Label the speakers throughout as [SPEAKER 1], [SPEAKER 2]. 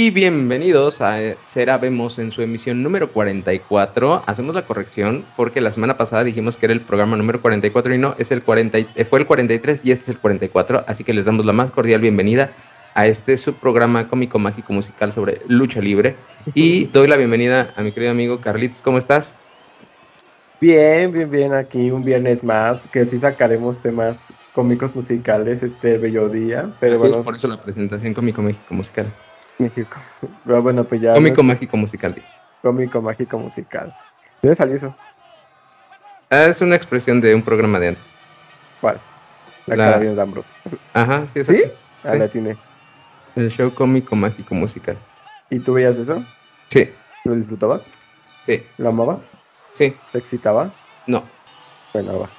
[SPEAKER 1] Y bienvenidos a Será Vemos en su emisión número 44. Hacemos la corrección porque la semana pasada dijimos que era el programa número 44 y no, es el 40, eh, fue el 43 y este es el 44. Así que les damos la más cordial bienvenida a este subprograma cómico mágico musical sobre lucha libre. Y doy la bienvenida a mi querido amigo Carlitos. ¿Cómo estás?
[SPEAKER 2] Bien, bien, bien. Aquí un viernes más, que sí sacaremos temas cómicos musicales este bello día.
[SPEAKER 1] Pero Así es por eso la presentación cómico mágico musical.
[SPEAKER 2] México. Pero bueno, pues ya.
[SPEAKER 1] Cómico mágico musical.
[SPEAKER 2] Cómico mágico musical. ¿De dónde salió eso?
[SPEAKER 1] Ah, es una expresión de un programa de antes.
[SPEAKER 2] ¿Cuál? La, la... carabina de Ambrose.
[SPEAKER 1] Ajá, sí,
[SPEAKER 2] ¿Sí? Ah, la tiene.
[SPEAKER 1] El show cómico mágico musical.
[SPEAKER 2] ¿Y tú veías eso?
[SPEAKER 1] Sí.
[SPEAKER 2] ¿Lo disfrutabas?
[SPEAKER 1] Sí.
[SPEAKER 2] ¿Lo amabas?
[SPEAKER 1] Sí.
[SPEAKER 2] ¿Te excitaba?
[SPEAKER 1] No.
[SPEAKER 2] Bueno, va.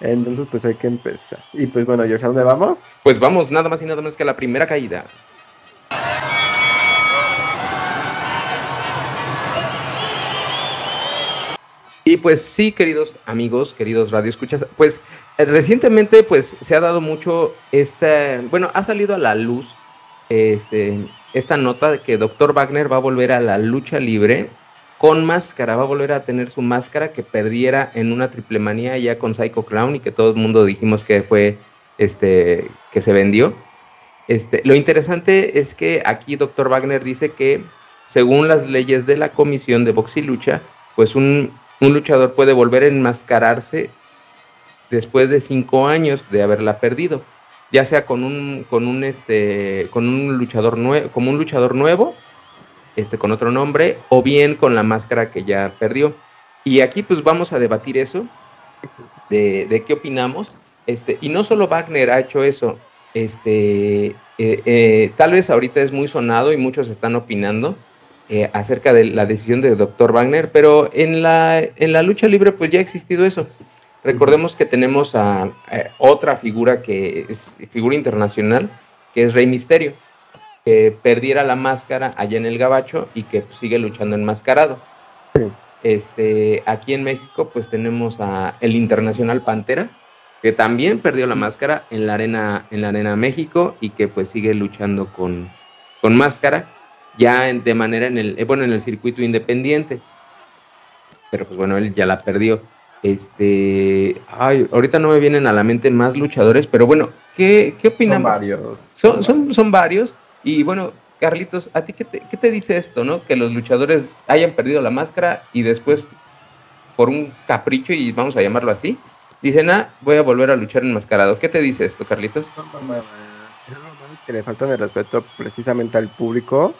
[SPEAKER 2] Entonces, pues hay que empezar. Y pues bueno, George, ¿a dónde vamos?
[SPEAKER 1] Pues vamos, nada más y nada menos que a la primera caída. Y pues sí, queridos amigos, queridos radioescuchas, pues eh, recientemente pues se ha dado mucho esta, bueno, ha salido a la luz este, esta nota de que Dr. Wagner va a volver a la lucha libre con máscara, va a volver a tener su máscara que perdiera en una triple manía ya con Psycho Clown y que todo el mundo dijimos que fue este que se vendió. Este, lo interesante es que aquí Dr. Wagner dice que según las leyes de la Comisión de Box y Lucha, pues un un luchador puede volver a enmascararse después de cinco años de haberla perdido, ya sea con un, con un, este, con un luchador nuevo, como un luchador nuevo, este, con otro nombre, o bien con la máscara que ya perdió. Y aquí pues vamos a debatir eso, de, qué opinamos. Este, y no solo Wagner ha hecho eso, este, eh, eh, tal vez ahorita es muy sonado y muchos están opinando, eh, acerca de la decisión de Dr. Wagner, pero en la, en la lucha libre pues ya ha existido eso. Recordemos que tenemos a, otra figura que es figura internacional, que es Rey Misterio, que perdiera la máscara allá en el Gabacho y que pues, sigue luchando enmascarado. Este, aquí en México pues tenemos a el Internacional Pantera, que también perdió la máscara en la arena, en la arena México y que pues sigue luchando con, con máscara ya de manera en el, eh, bueno, en el circuito independiente. Pero pues bueno, él ya la perdió. Este, ay, ahorita no me vienen a la mente más luchadores, pero bueno, ¿qué, qué opinan?
[SPEAKER 2] Son varios.
[SPEAKER 1] Son, son, son varios. Y bueno, Carlitos, ¿a ti qué te, qué te dice esto, no? Que los luchadores hayan perdido la máscara y después, por un capricho, y vamos a llamarlo así, dicen, ah, voy a volver a luchar enmascarado. ¿Qué te dice esto, Carlitos?
[SPEAKER 2] Es que le faltan el respeto precisamente al público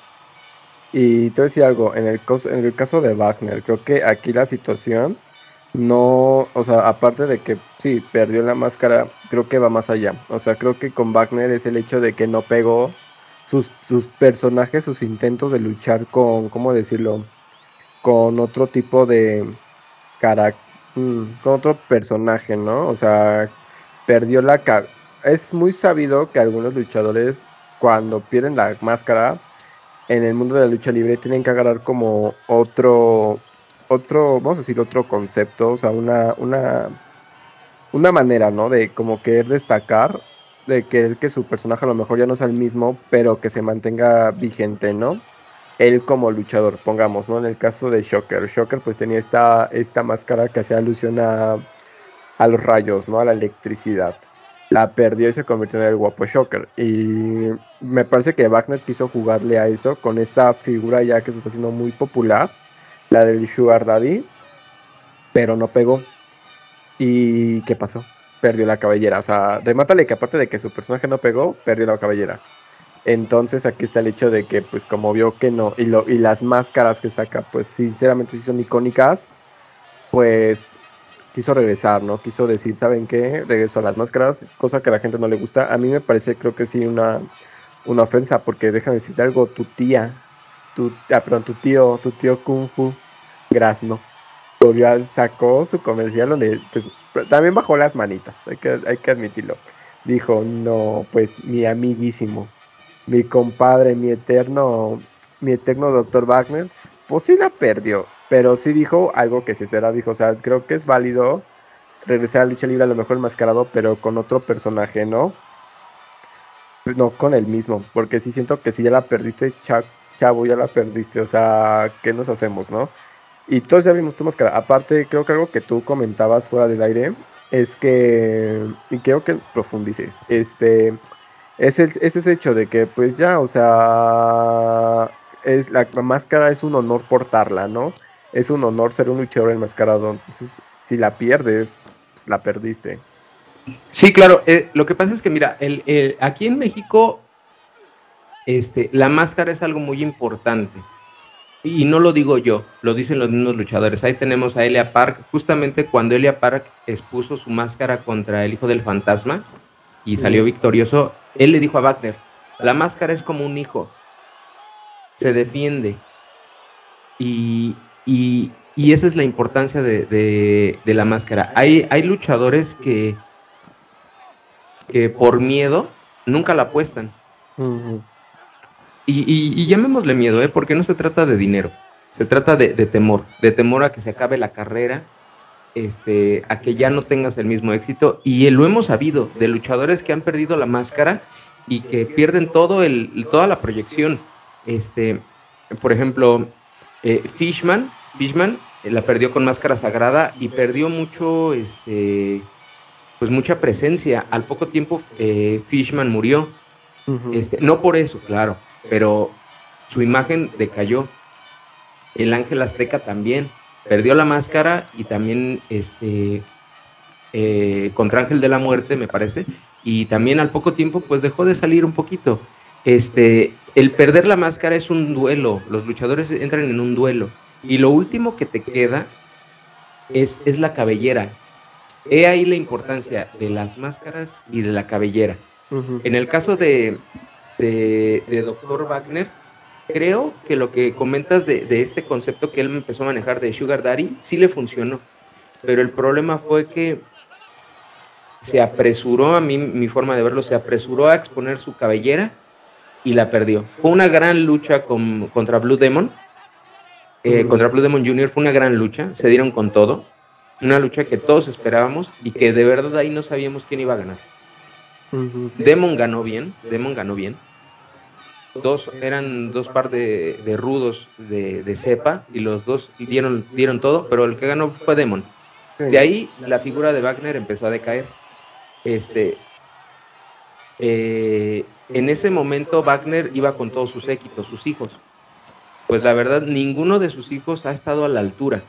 [SPEAKER 2] y te voy a decir algo, en el, en el caso de Wagner, creo que aquí la situación no, o sea, aparte de que sí, perdió la máscara, creo que va más allá. O sea, creo que con Wagner es el hecho de que no pegó sus, sus personajes, sus intentos de luchar con, ¿cómo decirlo? Con otro tipo de carácter, mm, con otro personaje, ¿no? O sea, perdió la... Es muy sabido que algunos luchadores cuando pierden la máscara en el mundo de la lucha libre tienen que agarrar como otro, otro, vamos a decir, otro concepto, o sea, una, una, una manera, ¿no? De como querer destacar, de que, que su personaje a lo mejor ya no sea el mismo, pero que se mantenga vigente, ¿no? Él como luchador, pongamos, ¿no? En el caso de Shocker, Shocker pues tenía esta, esta máscara que hacía alusión a, a los rayos, ¿no? A la electricidad la perdió y se convirtió en el guapo Shocker. Y me parece que Wagner quiso jugarle a eso con esta figura ya que se está haciendo muy popular, la del Sugar Daddy, pero no pegó. ¿Y qué pasó? Perdió la cabellera. O sea, remátale que aparte de que su personaje no pegó, perdió la cabellera. Entonces aquí está el hecho de que, pues como vio que no, y, lo, y las máscaras que saca, pues sinceramente sí son icónicas, pues quiso regresar, ¿no? Quiso decir, ¿saben qué? Regresó a las máscaras, cosa que a la gente no le gusta. A mí me parece, creo que sí, una, una ofensa, porque déjame decir algo, tu tía, tu, ah, perdón, tu tío, tu tío Kung Fu, Grasno, sacó su comercial donde, pues, también bajó las manitas, hay que, hay que admitirlo. Dijo, no, pues, mi amiguísimo, mi compadre, mi eterno, mi eterno doctor Wagner, pues sí la perdió pero sí dijo algo que se espera, dijo, o sea, creo que es válido regresar a lucha libre a lo mejor enmascarado, pero con otro personaje, ¿no? No con el mismo, porque sí siento que si ya la perdiste, chavo, ya la perdiste, o sea, ¿qué nos hacemos, no? Y todos ya vimos tu máscara. Aparte, creo que algo que tú comentabas fuera del aire es que, y quiero que profundices, este, es, el, es ese hecho de que, pues ya, o sea, es, la, máscara es un honor portarla, ¿no? Es un honor ser un luchador enmascarado. Entonces, si la pierdes, pues la perdiste.
[SPEAKER 1] Sí, claro. Eh, lo que pasa es que, mira, el, aquí en México, este, la máscara es algo muy importante. Y no lo digo yo, lo dicen los mismos luchadores. Ahí tenemos a Elia Park. Justamente cuando Elia Park expuso su máscara contra el hijo del fantasma y salió victorioso, él le dijo a Wagner, la máscara es como un hijo, se defiende. Y, y, esa es la importancia de, la máscara. Hay, hay luchadores que, que por miedo nunca la apuestan. y, llamémosle miedo, ¿eh? porque no se trata de dinero, se trata de, temor, de temor a que se acabe la carrera, este, a que ya no tengas el mismo éxito. Y lo hemos sabido de luchadores que han perdido la máscara y que pierden todo el, toda la proyección. Este, por ejemplo, eh, Fishman, Fishman eh, la perdió con máscara sagrada y perdió mucho, este, pues mucha presencia. Al poco tiempo eh, Fishman murió. este, no por eso, claro, pero su imagen decayó. El ángel azteca también perdió la máscara y también este, contra Ángel de la Muerte, me parece, y también al poco tiempo pues dejó de salir un poquito. Este, el perder la máscara es un duelo, los luchadores entran en un duelo y lo último que te queda es, es la cabellera. He ahí la importancia de las máscaras y de la cabellera. En el caso de, de, Dr. Wagner, creo que lo que comentas de, de, este concepto que él empezó a manejar de Sugar Daddy sí le funcionó. Pero el problema fue que se apresuró, a mí mi forma de verlo, se apresuró a exponer su cabellera y la perdió. Fue una gran lucha con, contra Blue Demon. Eh, contra Blue Demon Jr. fue una gran lucha, se dieron con todo. Una lucha que todos esperábamos y que de verdad ahí no sabíamos quién iba a ganar. Demon ganó bien, Demon ganó bien. Dos, eran dos par de, rudos de, cepa y los dos dieron, dieron todo, pero el que ganó fue Demon. De ahí la figura de Wagner empezó a decaer. Este, eh, en ese momento Wagner iba con todos sus équitos, sus hijos. Pues la verdad, ninguno de sus hijos ha estado a la altura.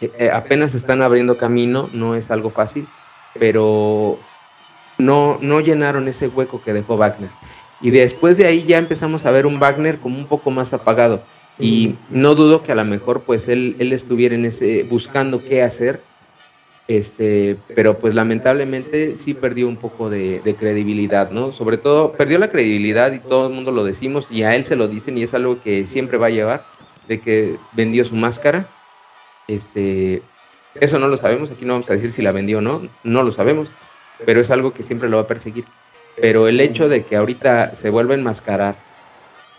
[SPEAKER 1] Eh, eh, apenas están abriendo camino, no es algo fácil, pero no, no llenaron ese hueco que dejó Wagner. Y después de ahí ya empezamos a ver un Wagner como un poco más apagado. Y no dudo que a lo mejor pues él, él estuviera en ese, buscando qué hacer este, pero pues lamentablemente sí perdió un poco de, credibilidad, ¿no? Sobre todo perdió la credibilidad y todo el mundo lo decimos y a él se lo dicen y es algo que siempre va a llevar, de que vendió su máscara. Este, eso no lo sabemos, aquí no vamos a decir si la vendió o no, no lo sabemos, pero es algo que siempre lo va a perseguir. Pero el hecho de que ahorita se vuelva a enmascarar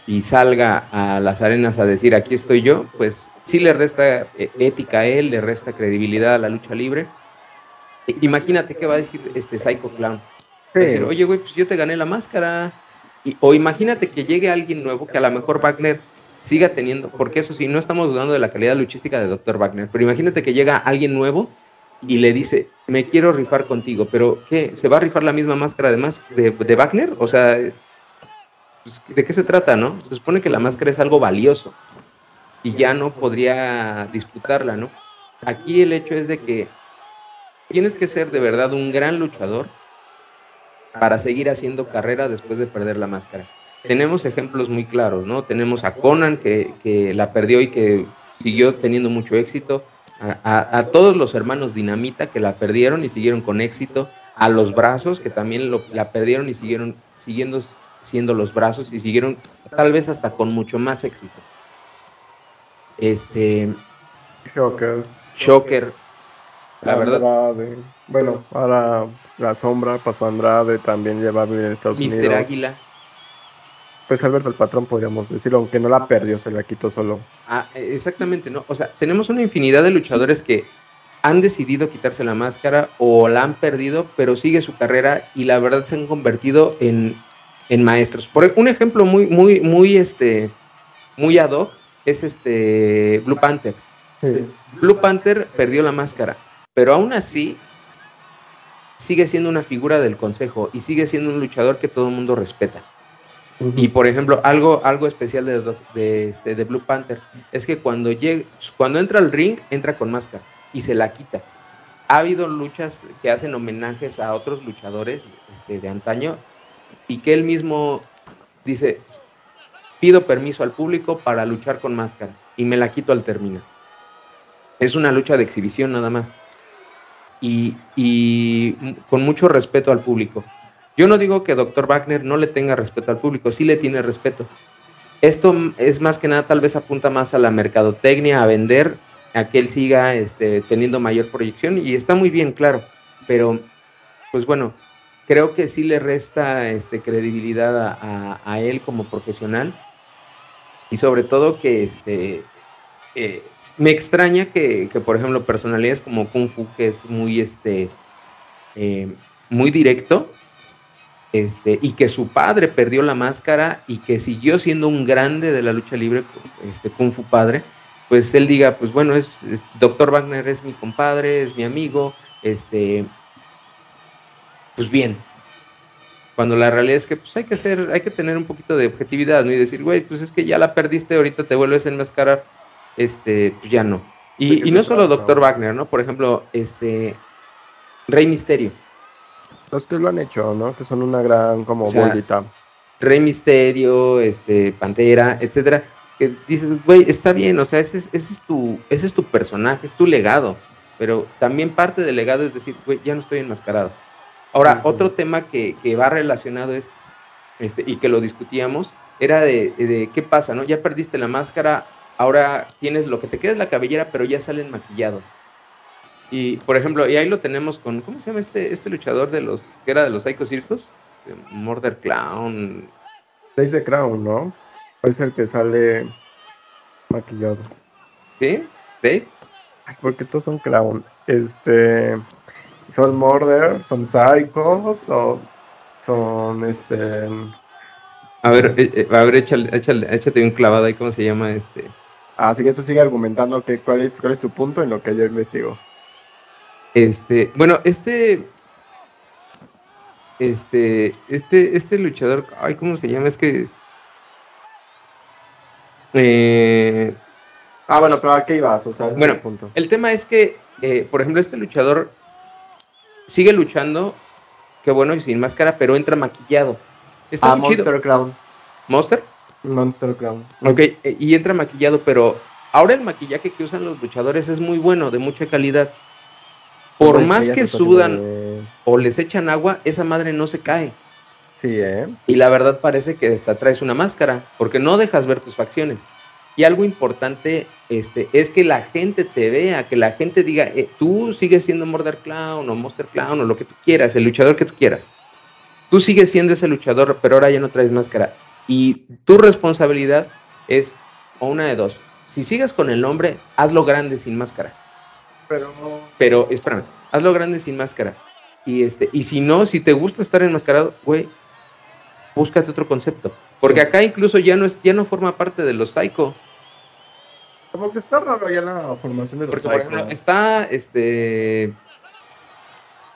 [SPEAKER 1] y salga a las arenas a decir aquí estoy yo, pues sí le resta eh, ética a él, le resta credibilidad a la lucha libre. Imagínate qué va a decir este Psycho Clown. decir, oye, güey, pues yo te gané la máscara. Y, o imagínate que llegue alguien nuevo que a lo mejor Wagner siga teniendo, porque eso sí, no estamos dudando de la calidad luchística de Dr. Wagner, pero imagínate que llega alguien nuevo y le dice, me quiero rifar contigo, pero ¿qué? ¿Se va a rifar la misma máscara además de, de Wagner? O sea, pues, ¿de qué se trata, no? Se supone que la máscara es algo valioso y ya no podría disputarla, ¿no? Aquí el hecho es de que tienes que ser de verdad un gran luchador para seguir haciendo carrera después de perder la máscara. Tenemos ejemplos muy claros, ¿no? Tenemos a Conan que, la perdió y que siguió teniendo mucho éxito, a, todos los hermanos Dinamita que la perdieron y siguieron con éxito, a los brazos que también la perdieron y siguieron siguiendo siendo los brazos y siguieron tal vez hasta con mucho más éxito. Este.
[SPEAKER 2] Shocker.
[SPEAKER 1] Shocker. La verdad.
[SPEAKER 2] Bueno, ahora la sombra pasó a Andrade, también lleva a vivir en Estados Unidos. Mister
[SPEAKER 1] Águila.
[SPEAKER 2] Pues Alberto el patrón podríamos decirlo, aunque no la perdió, se la quitó solo.
[SPEAKER 1] Ah, exactamente, ¿no? O sea, tenemos una infinidad de luchadores que han decidido quitarse la máscara o la han perdido, pero sigue su carrera y la verdad se han convertido en en maestros. Por un ejemplo muy, muy, muy, este, muy ad hoc es este Blue Panther. Blue Panther perdió la máscara, pero aún así sigue siendo una figura del consejo y sigue siendo un luchador que todo el mundo respeta. Y por ejemplo, algo, algo especial de, de, este, de Blue Panther es que cuando, llega, cuando entra al ring, entra con máscara y se la quita. Ha habido luchas que hacen homenajes a otros luchadores este, de antaño y que él mismo dice, pido permiso al público para luchar con máscara y me la quito al terminar. Es una lucha de exhibición nada más. Y, y, con mucho respeto al público. Yo no digo que Dr. Wagner no le tenga respeto al público, sí le tiene respeto. Esto es más que nada, tal vez apunta más a la mercadotecnia, a vender, a que él siga este, teniendo mayor proyección y está muy bien, claro. Pero, pues bueno, creo que sí le resta este, credibilidad a, él como profesional. Y sobre todo que este, eh, me extraña que, por ejemplo, personalidades como Kung Fu, que es muy, este, eh, muy directo, este, y que su padre perdió la máscara y que siguió siendo un grande de la lucha libre, este Kung Fu padre, pues él diga, pues bueno, es, Doctor Wagner es mi compadre, es mi amigo, este, pues bien. Cuando la realidad es que pues hay que ser, hay que tener un poquito de objetividad, ¿no? Y decir, güey, pues es que ya la perdiste, ahorita te vuelves a enmascarar, este, pues ya no. Y, y no solo Doctor Wagner, ¿no? Por ejemplo, este, Rey Misterio
[SPEAKER 2] los que lo han hecho, ¿no? Que son una gran como bolita.
[SPEAKER 1] Rey Misterio, este, Pantera, etcétera. Que dices, güey, está bien, o sea, ese es, ese es tu, ese es tu personaje, es tu legado. Pero también parte del legado es decir, güey, ya no estoy enmascarado. Ahora, otro tema que, que, va relacionado es, este, y que lo discutíamos, era de, de, qué pasa, ¿no? Ya perdiste la máscara, ahora tienes lo que te queda es la cabellera, pero ya salen maquillados. Y, por ejemplo, y ahí lo tenemos con, ¿cómo se llama este, este luchador de los, que era de los Psycho Circus? Murder Clown.
[SPEAKER 2] Dave the Crown, ¿no? Es el que sale maquillado.
[SPEAKER 1] ¿Sí? ¿Dave?
[SPEAKER 2] Ay, porque todos son clown. Este, son murder, son psychos, o son este.
[SPEAKER 1] A ver, eh, eh, a ver, échale, échale, échate un clavado ahí, ¿cómo se llama este?
[SPEAKER 2] Así que eso sigue argumentando que cuál es, cuál es tu punto en lo que yo investigo.
[SPEAKER 1] Este, bueno, este, este, este, este luchador, ay, ¿cómo se llama? Es que,
[SPEAKER 2] eh, ah, bueno, pero ¿a qué ibas? O sea,
[SPEAKER 1] bueno, punto. el tema es que, eh, por ejemplo, este luchador sigue luchando, qué bueno, y sin máscara, pero entra maquillado.
[SPEAKER 2] Está ah, Monster Clown.
[SPEAKER 1] ¿Monster?
[SPEAKER 2] Monster Clown.
[SPEAKER 1] Ok, eh, y entra maquillado, pero ahora el maquillaje que usan los luchadores es muy bueno, de mucha calidad. Por más que sudan o les echan agua, esa madre no se cae.
[SPEAKER 2] Sí, ¿eh?
[SPEAKER 1] Y la verdad parece que esta traes una máscara, porque no dejas ver tus facciones. Y algo importante este, es que la gente te vea, que la gente diga, eh, tú sigues siendo Murder Clown o Monster Clown o lo que tú quieras, el luchador que tú quieras. Tú sigues siendo ese luchador, pero ahora ya no traes máscara. Y tu responsabilidad es o una de dos. Si sigues con el nombre, hazlo grande sin máscara.
[SPEAKER 2] Pero.
[SPEAKER 1] Pero, espérame, hazlo grande sin máscara. Y este, y si no, si te gusta estar enmascarado, güey, búscate otro concepto. Porque acá incluso ya no es, ya no forma parte de los psycho.
[SPEAKER 2] Como que está raro ya la formación de los Porque, psycho. Por ejemplo,
[SPEAKER 1] está este.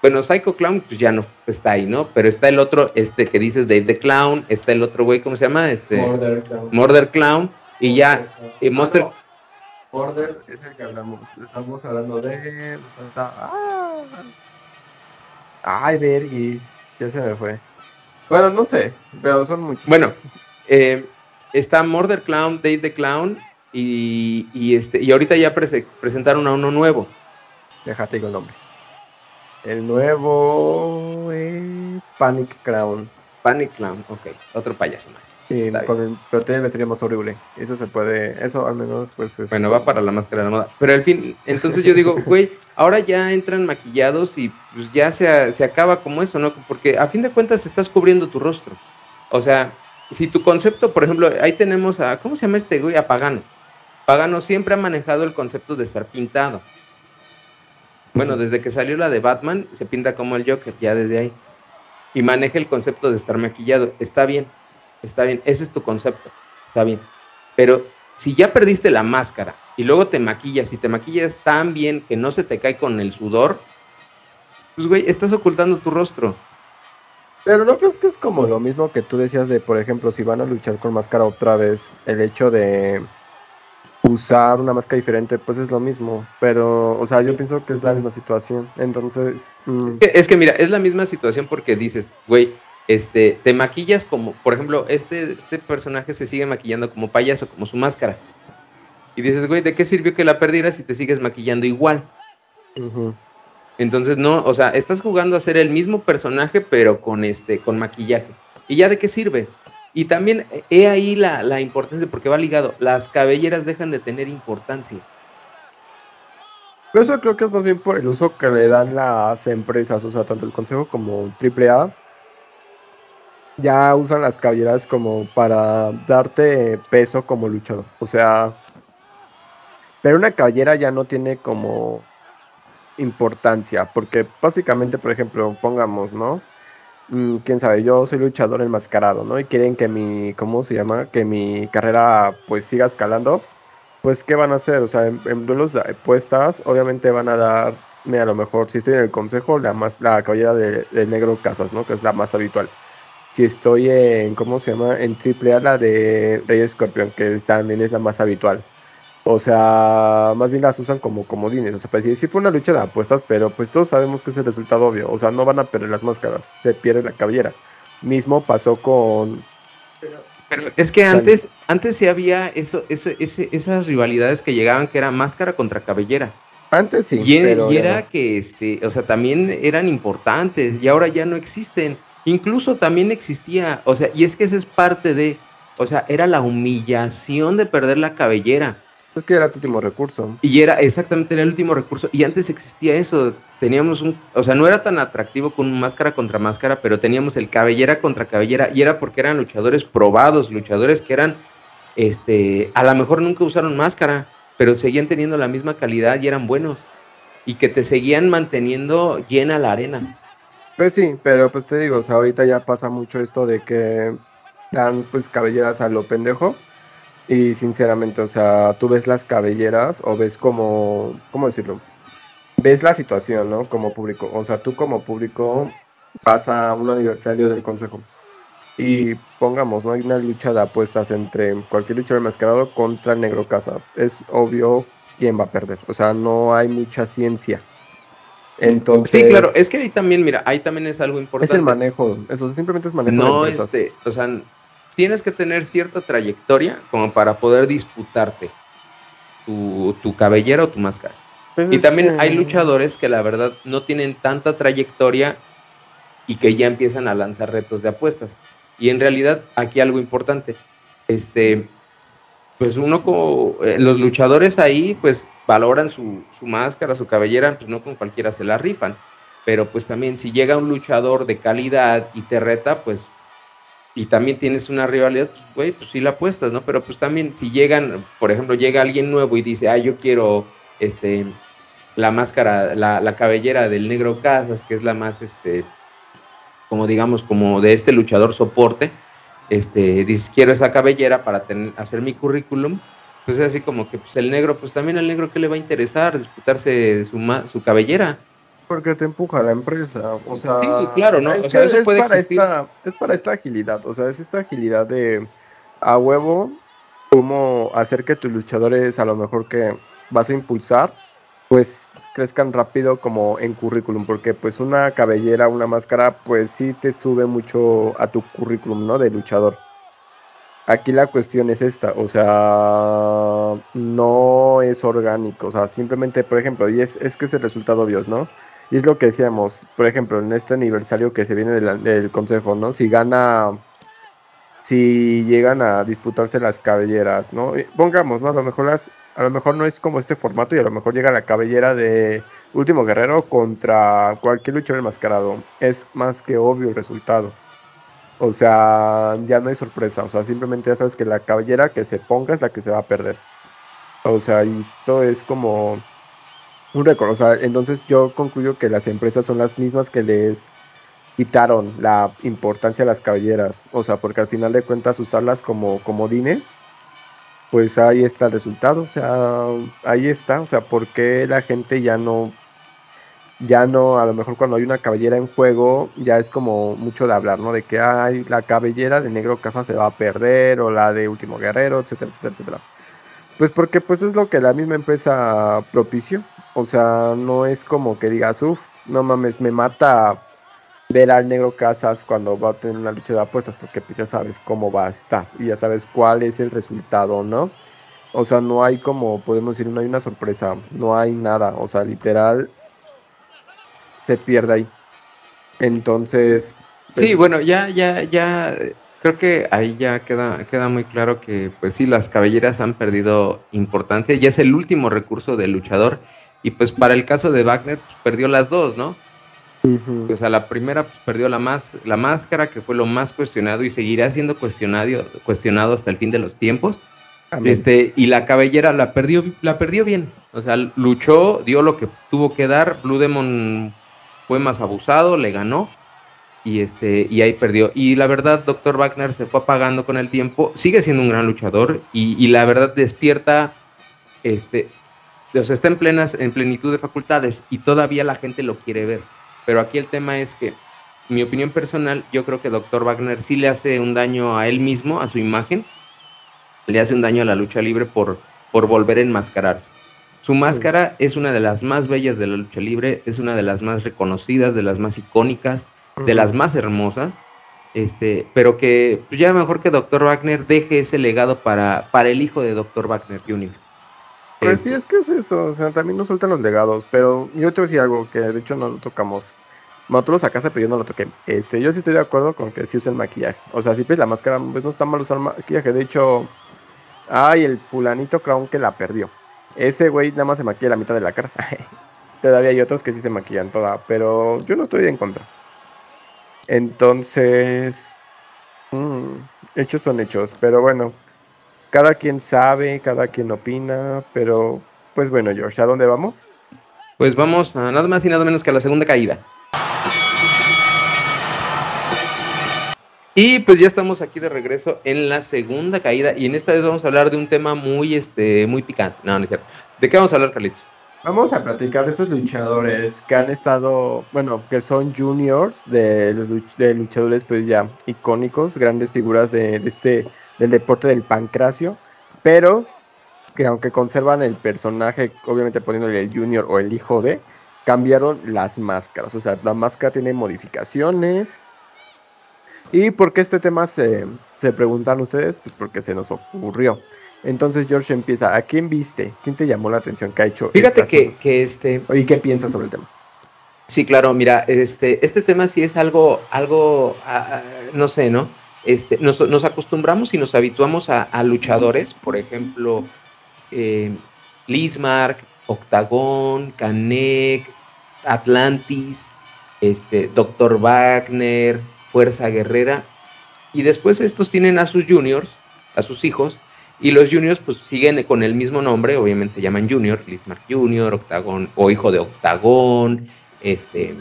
[SPEAKER 1] Bueno, Psycho Clown, pues ya no está ahí, ¿no? Pero está el otro, este que dices Dave the Clown, está el otro güey, ¿cómo se llama? Este.
[SPEAKER 2] Murder Clown.
[SPEAKER 1] Murder Clown. Y ya, y Monster,
[SPEAKER 2] Border es el que hablamos. Estamos hablando de. ¡Ah! Ay, Vergis. Ya se me fue. Bueno, no sé, pero son muchos.
[SPEAKER 1] Bueno, eh, está Murder Clown, Dave the Clown. Y, y, este, y ahorita ya presentaron a uno nuevo.
[SPEAKER 2] Déjate con el nombre. El nuevo es Panic Crown.
[SPEAKER 1] Panic Clown, ok, otro payaso más.
[SPEAKER 2] Sí, con el, pero tiene vestiría más horrible. Eso se puede, eso al menos, pues.
[SPEAKER 1] bueno, va para la máscara de la moda. Pero al fin, entonces yo digo, güey, ahora ya entran maquillados y pues ya se, se acaba como eso, ¿no? Porque a fin de cuentas estás cubriendo tu rostro. O sea, si tu concepto, por ejemplo, ahí tenemos a, ¿cómo se llama este güey? A Pagano. Pagano siempre ha manejado el concepto de estar pintado. Bueno, desde que salió la de Batman, se pinta como el Joker, ya desde ahí. y maneja el concepto de estar maquillado. Está bien, está bien, ese es tu concepto, está bien. Pero si ya perdiste la máscara y luego te maquillas y te maquillas tan bien que no se te cae con el sudor, pues güey, estás ocultando tu rostro.
[SPEAKER 2] Pero no crees que es como lo mismo que tú decías de, por ejemplo, si van a luchar con máscara otra vez, el hecho de usar una máscara diferente, pues es lo mismo. Pero, o sea, yo pienso que es la misma situación. Entonces.
[SPEAKER 1] Mm. Es que mira, es la misma situación porque dices, güey, este, te maquillas como, por ejemplo, este, este personaje se sigue maquillando como payaso, como su máscara. Y dices, güey, ¿de qué sirvió que la perdieras si te sigues maquillando igual? Entonces, no, o sea, estás jugando a ser el mismo personaje, pero con este, con maquillaje. ¿Y ya de qué sirve? Y también he ahí la, la importancia, porque va ligado, las cabelleras dejan de tener importancia.
[SPEAKER 2] Pero eso creo que es más bien por el uso que le dan las empresas, o sea, tanto el Consejo como AAA, ya usan las cabelleras como para darte peso como luchador. O sea, pero una cabellera ya no tiene como importancia, porque básicamente, por ejemplo, pongamos, ¿no? Mm, quién sabe, yo soy luchador enmascarado, ¿no? Y quieren que mi, ¿cómo se llama? Que mi carrera pues siga escalando. Pues, ¿qué van a hacer? O sea, en, duelos de apuestas, obviamente van a darme a lo mejor, si estoy en el consejo, la más, la cabellera de, negro Casas, ¿no? Que es la más habitual. Si estoy en, ¿cómo se llama? En triple A, la de Rey Escorpión, que también es la más habitual. O sea, más bien las usan como comodines. O sea, pues sí, fue una lucha de apuestas, pero pues todos sabemos que es el resultado obvio. O sea, no van a perder las máscaras, se pierde la cabellera. Mismo pasó con.
[SPEAKER 1] Pero, es que antes, antes sí había eso, eso, esas rivalidades que llegaban que era máscara contra cabellera.
[SPEAKER 2] Antes sí.
[SPEAKER 1] Y, y era que, este, o sea, también eran importantes y ahora ya no existen. Incluso también existía, o sea, y es que esa es parte de, o sea, era la humillación de perder la cabellera
[SPEAKER 2] es que era tu último recurso.
[SPEAKER 1] Y era exactamente el último recurso. Y antes existía eso. Teníamos un. O sea, no era tan atractivo con máscara contra máscara, pero teníamos el cabellera contra cabellera. Y era porque eran luchadores probados, luchadores que eran. Este. A lo mejor nunca usaron máscara, pero seguían teniendo la misma calidad y eran buenos. Y que te seguían manteniendo llena la arena.
[SPEAKER 2] Pues sí, pero pues te digo, o sea, ahorita ya pasa mucho esto de que dan pues cabelleras a lo pendejo y sinceramente, o sea, tú ves las cabelleras o ves como, ¿cómo decirlo? Ves la situación, ¿no? Como público. O sea, tú como público vas a un aniversario del consejo. Y pongamos, no hay una lucha de apuestas entre cualquier luchador enmascarado contra el negro casa. Es obvio quién va a perder. O sea, no hay mucha ciencia. Entonces,
[SPEAKER 1] sí, claro, es que ahí también, mira, ahí también es algo importante.
[SPEAKER 2] Es el manejo, eso simplemente es manejo.
[SPEAKER 1] No, este, o sea, tienes que tener cierta trayectoria como para poder disputarte tu, cabellera o tu máscara. Pues y también hay luchadores que la verdad no tienen tanta trayectoria y que ya empiezan a lanzar retos de apuestas. Y en realidad aquí algo importante, este, pues uno como eh, los luchadores ahí pues valoran su, su, máscara, su cabellera, pues no con cualquiera se la rifan. Pero pues también si llega un luchador de calidad y te reta, pues y también tienes una rivalidad, pues, güey, pues sí la apuestas, ¿no? Pero pues también si llegan, por ejemplo, llega alguien nuevo y dice, ah, yo quiero este la máscara, la, la cabellera del negro Casas, que es la más, este, como digamos, como de este luchador soporte, este, dices, quiero esa cabellera para tener, hacer mi currículum, pues es así como que pues el negro, pues también al negro que le va a interesar disputarse su, su cabellera.
[SPEAKER 2] Porque te empuja la empresa. O sea,
[SPEAKER 1] sí, claro, ¿no? o sea, eso puede
[SPEAKER 2] para
[SPEAKER 1] existir.
[SPEAKER 2] Esta, es para esta agilidad. O sea, es esta agilidad de a huevo, cómo hacer que tus luchadores, a lo mejor que vas a impulsar, pues crezcan rápido como en currículum. Porque, pues, una cabellera, una máscara, pues sí te sube mucho a tu currículum, ¿no? De luchador. Aquí la cuestión es esta, o sea, no es orgánico, o sea, simplemente, por ejemplo, y es, es que es el resultado obvio, ¿no? Y es lo que decíamos, por ejemplo, en este aniversario que se viene del, consejo, ¿no? Si gana, si llegan a disputarse las cabelleras, ¿no? Pongamos, ¿no? A lo mejor las, a lo mejor no es como este formato y a lo mejor llega la cabellera de Último Guerrero contra cualquier luchador enmascarado. Es más que obvio el resultado. O sea, ya no hay sorpresa. O sea, simplemente ya sabes que la cabellera que se ponga es la que se va a perder. O sea, esto es como un récord. O sea, entonces yo concluyo que las empresas son las mismas que les quitaron la importancia de las cabelleras. O sea, porque al final de cuentas usarlas como comodines, pues ahí está el resultado. O sea, ahí está. O sea, ¿por qué la gente ya no ya no, a lo mejor cuando hay una cabellera en juego, ya es como mucho de hablar, ¿no? De que hay la cabellera de Negro Casa se va a perder, o la de Último Guerrero, etcétera, etcétera, etcétera. Pues porque pues es lo que la misma empresa propició. O sea, no es como que digas, uff, no mames, me mata ver al Negro Casas cuando va a tener una lucha de apuestas, porque pues ya sabes cómo va a estar y ya sabes cuál es el resultado, ¿no? O sea, no hay como, podemos decir, no hay una sorpresa, no hay nada. O sea, literal, se pierde ahí. Entonces.
[SPEAKER 1] Sí, pues, bueno, ya, ya, ya. Creo que ahí ya queda, queda muy claro que, pues sí, las cabelleras han perdido importancia. Ya es el último recurso del luchador. Y pues para el caso de Wagner, pues perdió las dos, ¿no? O sea, la primera pues, perdió la, más, la máscara, que fue lo más cuestionado y seguirá siendo cuestionado, cuestionado hasta el fin de los tiempos. Este, y la cabellera la perdió, la perdió bien. O sea, luchó, dio lo que tuvo que dar. Blue Demon fue más abusado, le ganó y este y ahí perdió. Y la verdad, Dr. Wagner se fue apagando con el tiempo, sigue siendo un gran luchador y, la verdad despierta, este, o sea, está en plenas, en plenitud de facultades y todavía la gente lo quiere ver. Pero aquí el tema es que, mi opinión personal, yo creo que Dr. Wagner sí le hace un daño a él mismo, a su imagen, le hace un daño a la lucha libre por, por volver a enmascararse. Su máscara es una de las más bellas de la lucha libre, es una de las más reconocidas, de las más icónicas, de las más hermosas. Este, pero que pues, ya mejor que Dr. Wagner deje ese legado para, para el hijo de Dr. Wagner Jr.
[SPEAKER 2] Pues sí, es que es eso, o sea, también nos sueltan los legados, pero yo te voy a decir algo que de hecho no lo tocamos. Nosotros a casa, pero yo no lo toqué. Este, yo sí estoy de acuerdo con que sí usa el maquillaje. O sea, si pues la máscara, pues no está mal usar maquillaje. De hecho, ay, el fulanito Crown que la perdió. Ese güey nada más se maquilla la mitad de la cara. Todavía hay otros que sí se maquillan toda, pero yo no estoy en contra. Entonces, mm, hechos son hechos, pero bueno, cada quien sabe, cada quien opina, pero pues bueno, George, ¿a dónde vamos?
[SPEAKER 1] Pues vamos a nada más y nada menos que a la segunda caída. Y pues ya estamos aquí de regreso en la segunda caída y en esta vez vamos a hablar de un tema muy, este, muy picante. No, no es cierto. ¿De qué vamos a hablar, Carlitos?
[SPEAKER 2] Vamos a platicar de estos luchadores que han estado, bueno, que son juniors de, luchadores pues ya icónicos, grandes figuras de, este, del deporte del pancracio, pero que aunque conservan el personaje, obviamente poniéndole el junior o el hijo de, cambiaron las máscaras. O sea, la máscara tiene modificaciones, ¿Y por qué este tema se, se preguntan ustedes? Pues porque se nos ocurrió. Entonces George empieza, ¿a quién viste? ¿Quién te llamó la atención que ha hecho?
[SPEAKER 1] Fíjate que, que, este...
[SPEAKER 2] ¿Y qué piensas sobre el tema?
[SPEAKER 1] Sí, claro, mira, este, este tema sí es algo, algo, no sé, ¿no? Este, nos, nos, acostumbramos y nos habituamos a, luchadores, por ejemplo, eh, Lismark, Octagón, Canek, Atlantis, este, Doctor Wagner, Fuerza Guerrera. Y después estos tienen a sus juniors, a sus hijos, y los juniors pues siguen con el mismo nombre, obviamente se llaman junior, Lismark Junior, Octagón, o hijo de Octagón, este,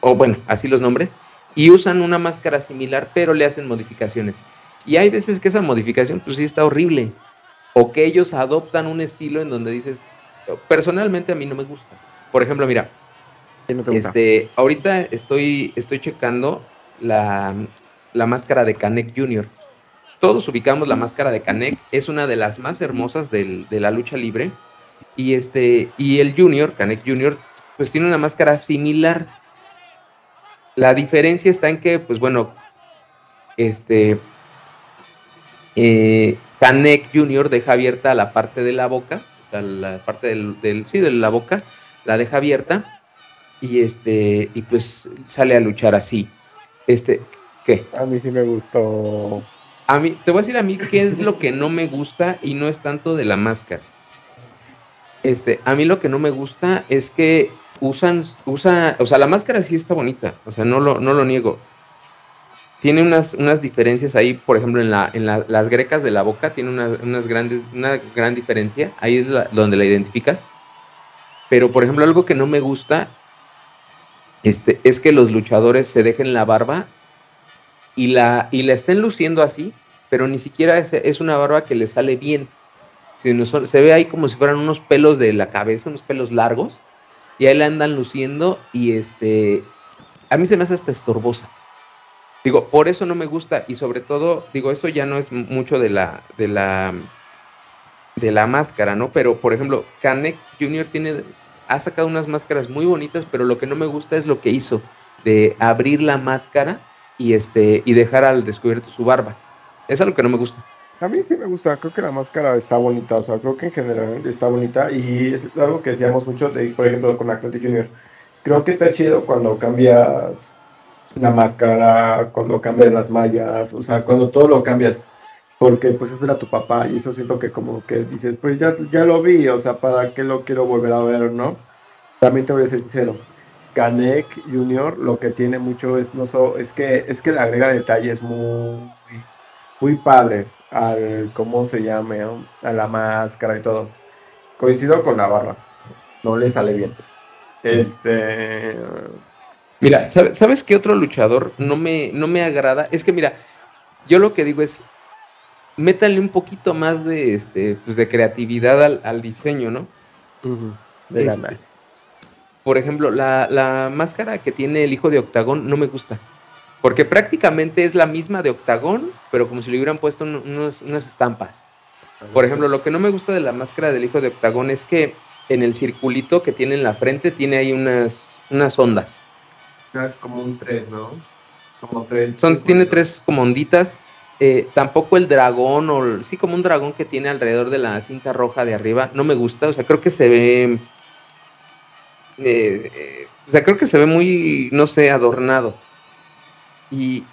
[SPEAKER 1] o bueno, así los nombres, y usan una máscara similar, pero le hacen modificaciones. Y hay veces que esa modificación pues sí está horrible, o que ellos adoptan un estilo en donde dices, personalmente a mí no me gusta. Por ejemplo, mira, este, ahorita estoy, estoy checando la, máscara de Canek Jr. Todos ubicamos la máscara de Canek, es una de las más hermosas de la lucha libre. Y este, y el Junior, Canek Jr., pues tiene una máscara similar. La diferencia está en que, pues bueno, este eh, Canek Jr. deja abierta la parte de la boca, la parte del, del, sí, de la boca, la deja abierta y este y pues sale a luchar así. Este, ¿qué?
[SPEAKER 2] A mí sí me gustó.
[SPEAKER 1] A mí, te voy a decir a mí qué es lo que no me gusta y no es tanto de la máscara. Este, a mí lo que no me gusta es que usan, usa, o sea, la máscara sí está bonita, o sea, no lo, no lo niego. Tiene unas, unas diferencias ahí, por ejemplo, en, la, en las grecas de la boca tiene unas, unas grandes, una gran diferencia, ahí es donde la identificas. Pero, por ejemplo, algo que no me gusta este, es que los luchadores se dejen la barba y la, y la estén luciendo así, pero ni siquiera es, es una barba que le sale bien. Sino se ve ahí como si fueran unos pelos de la cabeza, unos pelos largos, y ahí la andan luciendo y este, a mí se me hace hasta estorbosa. Digo, por eso no me gusta y sobre todo, digo, esto ya no es mucho de la, de la, de la máscara, ¿no? Pero, por ejemplo, Kanek Jr. tiene, ha sacado unas máscaras muy bonitas, pero lo que no me gusta es lo que hizo de abrir la máscara y este y dejar al descubierto su barba. Es lo que no me gusta.
[SPEAKER 2] A mí sí me gusta, creo que la máscara está bonita, o sea, creo que en general está bonita y es algo que decíamos mucho, de, por ejemplo, con Atlantic Junior. Creo que está chido cuando cambias la máscara, cuando cambias las mallas, o sea, cuando todo lo cambias, porque pues es ver tu papá y eso siento que como que dices, pues ya, ya lo vi, o sea, ¿para qué lo quiero volver a ver, no? También te voy a ser sincero, Kanek Junior lo que tiene mucho es, no so, es que es que le agrega detalles muy muy padres al, ¿cómo se llame? A la máscara y todo. Coincido con la barra. No le sale bien. Este.
[SPEAKER 1] Mira, ¿sabes qué otro luchador no me, no me agrada? Es que, mira, yo lo que digo es. Métanle un poquito más de, este, pues de creatividad al, diseño, ¿no?
[SPEAKER 2] De este,
[SPEAKER 1] por ejemplo, la, la máscara que tiene el hijo de Octagón no me gusta. Porque prácticamente es la misma de Octagón, pero como si le hubieran puesto unas estampas. Por ejemplo, lo que no me gusta de la máscara del hijo de Octagón es que en el circulito que tiene en la frente tiene ahí unas, unas ondas.
[SPEAKER 2] Ah, es como un tres, ¿no? Como tres.
[SPEAKER 1] Son, tiene tres como onditas. Eh, tampoco el dragón, o sí, como un dragón que tiene alrededor de la cinta roja de arriba, no me gusta. O sea, creo que se ve. Eh, eh, o sea, creo que se ve muy, no sé, adornado. Y.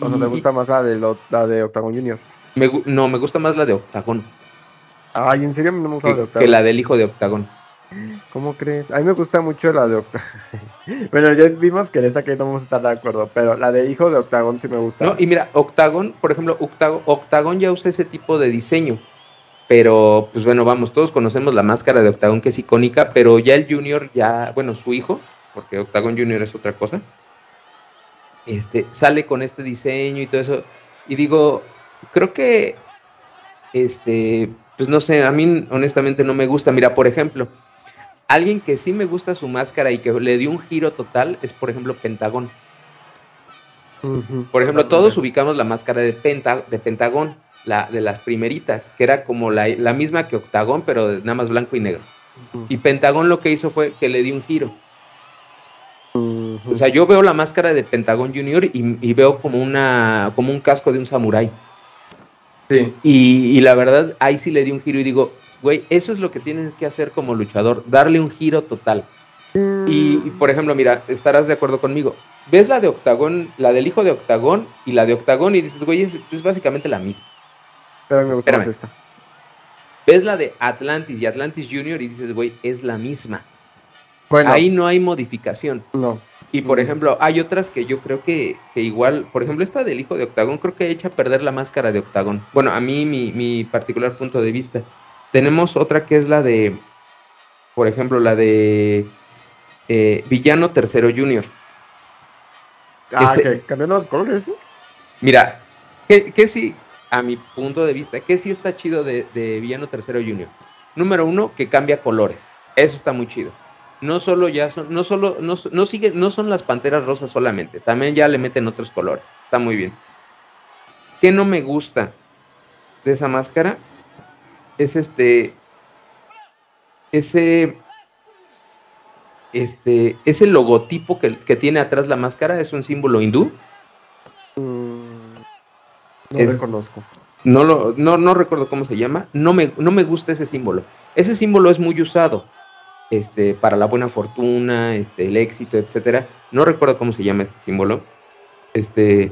[SPEAKER 2] O sea, ¿te gusta más la de, la de Octagon Junior?
[SPEAKER 1] no, me gusta más la de Octagon.
[SPEAKER 2] Ay, ¿en serio no me gusta
[SPEAKER 1] la de Octagon? Que la del hijo de Octagon.
[SPEAKER 2] ¿Cómo crees? A mí me gusta mucho la de Octagon. bueno, ya vimos que en esta que no vamos a estar de acuerdo, pero la de hijo de Octagon sí me gusta.
[SPEAKER 1] No, y mira, Octagon, por ejemplo, Octagon, Octagon ya usa ese tipo de diseño. Pero, pues bueno, vamos, todos conocemos la máscara de Octagon que es icónica, pero ya el Junior, ya, bueno, su hijo, porque Octagon Junior es otra cosa, este, sale con este diseño y todo eso. Y digo, creo que, este, pues no sé, a mí honestamente no me gusta. Mira, por ejemplo, alguien que sí me gusta su máscara y que le dio un giro total es, por ejemplo, Pentagón. Por ejemplo, todos ubicamos la máscara de, Penta, de Pentagón, la de las primeritas, que era como la, misma que Octagón, pero nada más blanco y negro. Y Pentagón lo que hizo fue que le dio un giro. O sea, yo veo la máscara de Pentagón Junior y, veo como una como un casco de un samurái. Sí. Y, la verdad, ahí sí le di un giro y digo, güey, eso es lo que tienes que hacer como luchador, darle un giro total. Y, por ejemplo, mira, estarás de acuerdo conmigo. Ves la de Octagón, la del hijo de Octagón y la de Octagón y dices, güey, es, básicamente la misma.
[SPEAKER 2] Pero me gusta más esta.
[SPEAKER 1] Ves la de Atlantis y Atlantis Junior y dices, güey, es la misma. Bueno, ahí no hay modificación.
[SPEAKER 2] No.
[SPEAKER 1] Y por ejemplo, hay otras que yo creo que, igual, por ejemplo, esta del hijo de Octagón, creo que echa a perder la máscara de Octagón. Bueno, a mí, mi, particular punto de vista. Tenemos otra que es la de, por ejemplo, la de eh, Villano Tercero Junior.
[SPEAKER 2] Ah, este, que los colores, ¿no?
[SPEAKER 1] Mira, que, sí, a mi punto de vista, que sí está chido de, Villano Tercero Junior. Número uno, que cambia colores. Eso está muy chido no solo ya son, no solo, no, no, no son las panteras rosas solamente, también ya le meten otros colores. Está muy bien. ¿Qué no me gusta de esa máscara? Es este. Ese. Este. Ese logotipo que, tiene atrás la máscara es un símbolo hindú.
[SPEAKER 2] Mm, no reconozco.
[SPEAKER 1] No, lo, no, no recuerdo cómo se llama. No me, no me gusta ese símbolo. Ese símbolo es muy usado este, para la buena fortuna, este, el éxito, etcétera. No recuerdo cómo se llama este símbolo. Este,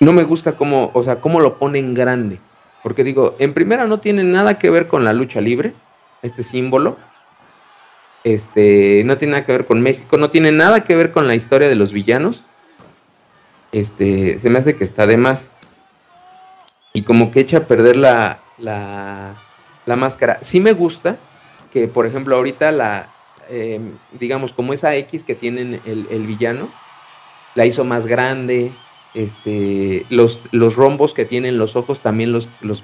[SPEAKER 1] no me gusta cómo, o sea, cómo lo ponen grande. Porque digo, en primera no tiene nada que ver con la lucha libre, este símbolo. Este, no tiene nada que ver con México, no tiene nada que ver con la historia de los villanos. Este, se me hace que está de más. Y como que echa a perder la, la, la máscara. Sí me gusta, que por ejemplo ahorita la em, digamos, como esa X que tiene el, villano, la hizo más grande. Este, los, los rombos que tienen los ojos también los, los,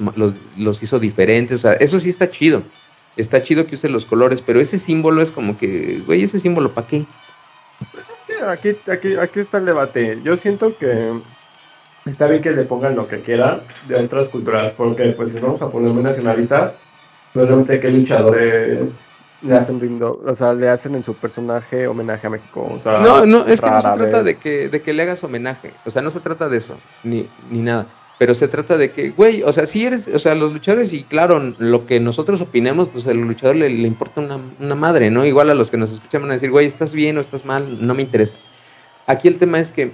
[SPEAKER 1] los, hizo diferentes. O sea, eso sí está chido. Está chido que use los colores, pero ese símbolo es como que, güey, ese símbolo, ¿para qué?
[SPEAKER 2] Aquí, aquí, aquí está el debate. Yo siento que está bien que le pongan lo que quieran de otras culturas, porque pues si vamos a poner muy nacionalistas, pues realmente qué luchadores le hacen rindo, o sea, le hacen en su personaje homenaje a México. O sea,
[SPEAKER 1] no, no, es que no se trata de que, de que le hagas homenaje, o sea, no se trata de eso, ni, ni nada. Pero se trata de que, güey, o sea, si eres, o sea, los luchadores, y claro, lo que nosotros opinemos, pues al luchador le, le importa una, una, madre, ¿no? Igual a los que nos escuchan van a decir, güey, estás bien o estás mal, no me interesa. Aquí el tema es que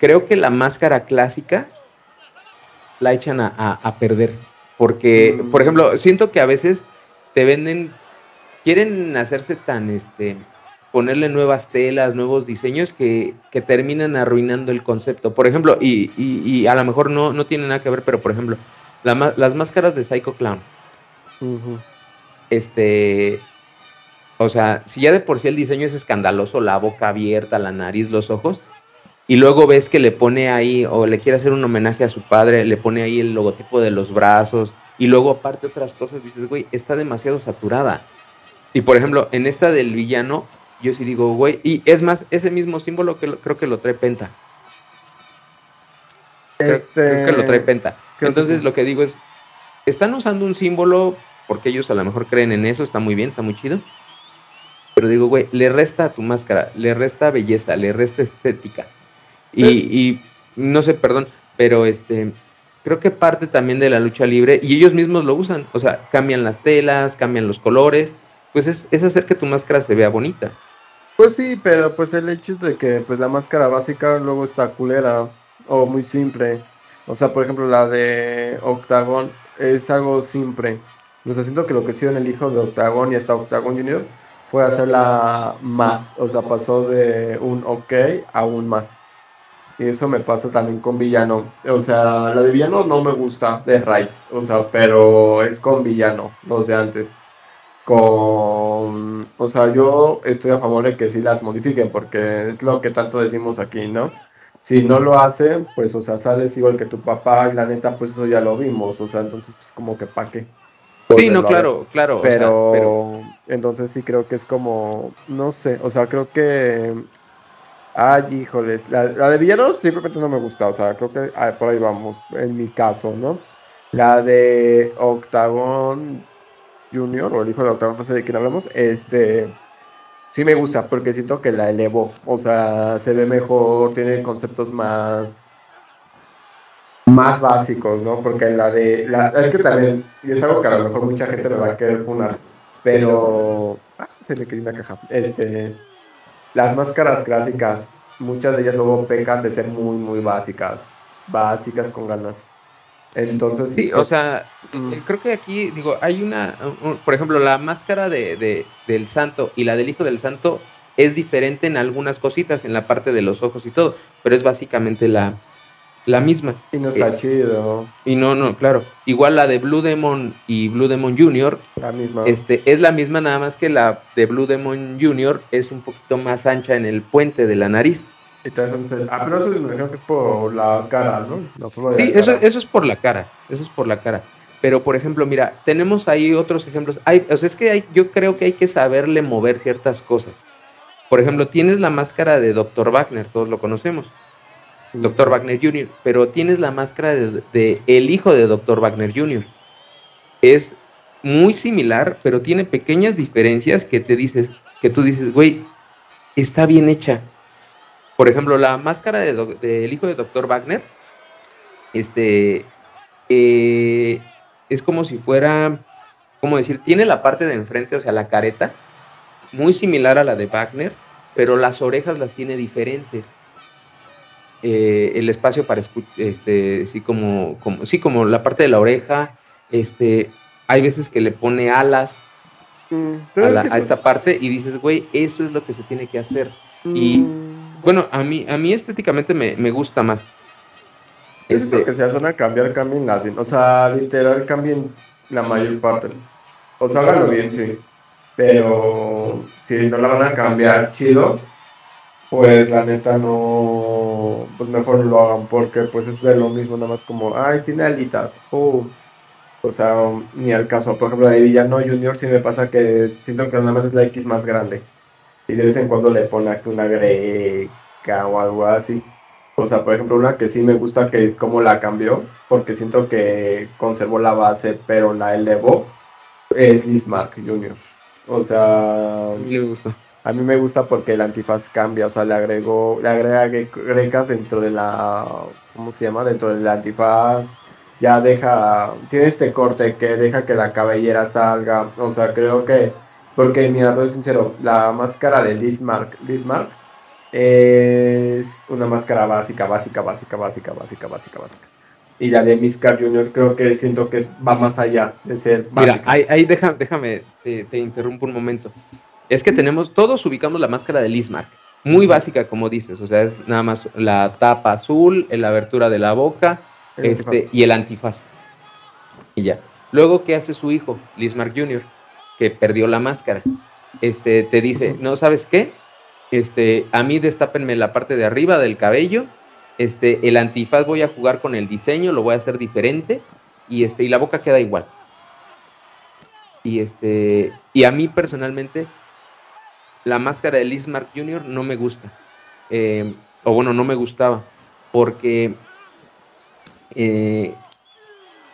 [SPEAKER 1] creo que la máscara clásica la echan a, perder. Porque, mm. por ejemplo, siento que a veces te venden, quieren hacerse tan, este, ponerle nuevas telas, nuevos diseños que, terminan arruinando el concepto. Por ejemplo, y, a lo mejor no, no tiene nada que ver, pero por ejemplo, las máscaras de Psycho Clown. Este, o sea, si ya de por sí el diseño es escandaloso, la boca abierta, la nariz, los ojos, y luego ves que le pone ahí, o le quiere hacer un homenaje a su padre, le pone ahí el logotipo de los brazos, y luego aparte otras cosas, dices, güey, está demasiado saturada. Y por ejemplo, en esta del villano, yo sí digo, güey, y es más, ese mismo símbolo que creo que lo trae Penta. Creo, que lo trae este, Penta. Entonces lo que digo es, están usando un símbolo porque ellos a lo mejor creen en eso, está muy bien, está muy chido. Pero digo, güey, le resta a tu máscara, le resta belleza, le resta estética. Y, no sé, perdón, pero este creo que parte también de la lucha libre y ellos mismos lo usan, o sea, cambian las telas, cambian los colores, pues es, es hacer que tu máscara se vea bonita.
[SPEAKER 2] Pues sí, pero pues el hecho es de que pues la máscara básica luego está culera o muy simple. O sea, por ejemplo, la de Octagon es algo simple. O sea, siento que lo que hicieron el hijo de Octagon y hasta Octagon Junior fue hacerla más. O sea, pasó de un ok a un más. Y eso me pasa también con Villano. O sea, la de Villano no me gusta de Rice. O sea, pero es con Villano, los de antes. Con. O sea, yo estoy a favor de que sí las modifiquen, porque es lo que tanto decimos aquí, ¿no? Si no lo hacen, pues, o sea, sales igual que tu papá, y la neta, pues eso ya lo vimos. O sea, entonces, pues como que pa' qué.
[SPEAKER 1] Sí, no, claro, claro.
[SPEAKER 2] Pero, pero entonces sí creo que es como, no sé, o sea, creo que Ay, híjoles. La, de villanos simplemente no me gusta. O sea, creo que ah, por ahí vamos, en mi caso, ¿no? La de Octagon Junior, o el hijo de Octagon, no sé de quién hablamos, este. Sí me gusta, porque siento que la elevó. O sea, se ve mejor, tiene conceptos más. más básicos, ¿no? Porque la de. La, es que también. Y es algo que a lo mejor mucha gente me va a querer funar. Pero. Ah, se le quería una caja. Este las máscaras clásicas, muchas de ellas luego pecan de ser muy, muy básicas. Básicas con ganas. Entonces,
[SPEAKER 1] sí, o sea, mm. creo que aquí, digo, hay una, por ejemplo, la máscara de, del santo y la del hijo del santo es diferente en algunas cositas, en la parte de los ojos y todo, pero es básicamente la, la misma.
[SPEAKER 2] Y no está chido.
[SPEAKER 1] Y no, no, claro. Igual la de Blue Demon y Blue Demon Jr.
[SPEAKER 2] La misma.
[SPEAKER 1] Este, es la misma, nada más que la de Blue Demon Jr. es un poquito más ancha en el puente de la nariz.
[SPEAKER 2] Ah, pero eso me imagino que es por la cara, ¿no?
[SPEAKER 1] sí, eso, eso es por la cara. Eso es por la cara. Pero, por ejemplo, mira, tenemos ahí otros ejemplos. Hay, o sea, es que hay, yo creo que hay que saberle mover ciertas cosas. Por ejemplo, tienes la máscara de Dr. Wagner, todos lo conocemos. Dr. Wagner Jr., pero tienes la máscara de, el hijo de Dr. Wagner Jr. Es muy similar, pero tiene pequeñas diferencias que te dices, que tú dices, güey, está bien hecha. Por ejemplo, la máscara del de, hijo de Dr. Wagner, este, eh, es como si fuera, ¿cómo decir? Tiene la parte de enfrente, o sea, la careta, muy similar a la de Wagner, pero las orejas las tiene diferentes. Eh, el espacio para este, sí, como, como, sí, como la parte de la oreja, este, hay veces que le pone alas mm, a, esta parte y dices, güey, eso es lo que se tiene que hacer. Y mm. Bueno, a mí, a mí estéticamente me, gusta más.
[SPEAKER 2] Este, que se hacen a cambiar, cambien O sea, literal, cambien la mayor parte. O sea, háganlo bien, sí. pero si no la van a cambiar chido, pues la neta no, pues mejor lo hagan porque pues es de lo mismo, nada más como, ay, tiene alitas, o sea, ni al caso, por ejemplo, de Villano Junior sí me pasa que siento que nada más es la X más grande y de vez en cuando le pone aquí una greca o algo así. O sea, por ejemplo, una que sí me gusta que cómo la cambió, porque siento que conservó la base, pero la elevó, es Lismark Junior. O sea,
[SPEAKER 1] me gusta.
[SPEAKER 2] A mí me gusta porque el antifaz cambia, o sea, le agregó, le agrega grecas dentro de la, ¿cómo se llama? Dentro del antifaz. Ya deja, tiene este corte que deja que la cabellera salga. O sea, creo que, porque mira, soy sincero, la máscara de Lismark, Lismark es una máscara básica, básica, básica, básica, básica, básica, básica. Y la de Miscar Junior creo que siento que va más allá de ser
[SPEAKER 1] básica. Mira, ahí, ahí déjame, te, interrumpo un momento. Es que tenemos, todos ubicamos la máscara de Lismark. Muy básica, como dices. O sea, es nada más la tapa azul, la abertura de la boca este, y el antifaz. Y ya. Luego, ¿qué hace su hijo, Lismark Jr., que perdió la máscara? Este, te dice, ¿no sabes qué? Este, a mí destápenme la parte de arriba del cabello. Este, el antifaz voy a jugar con el diseño, lo voy a hacer diferente. Y este, y la boca queda igual. Y este, y a mí personalmente, la máscara de Liz Mark Jr. no me gusta. Eh, o bueno, no me gustaba. Porque eh,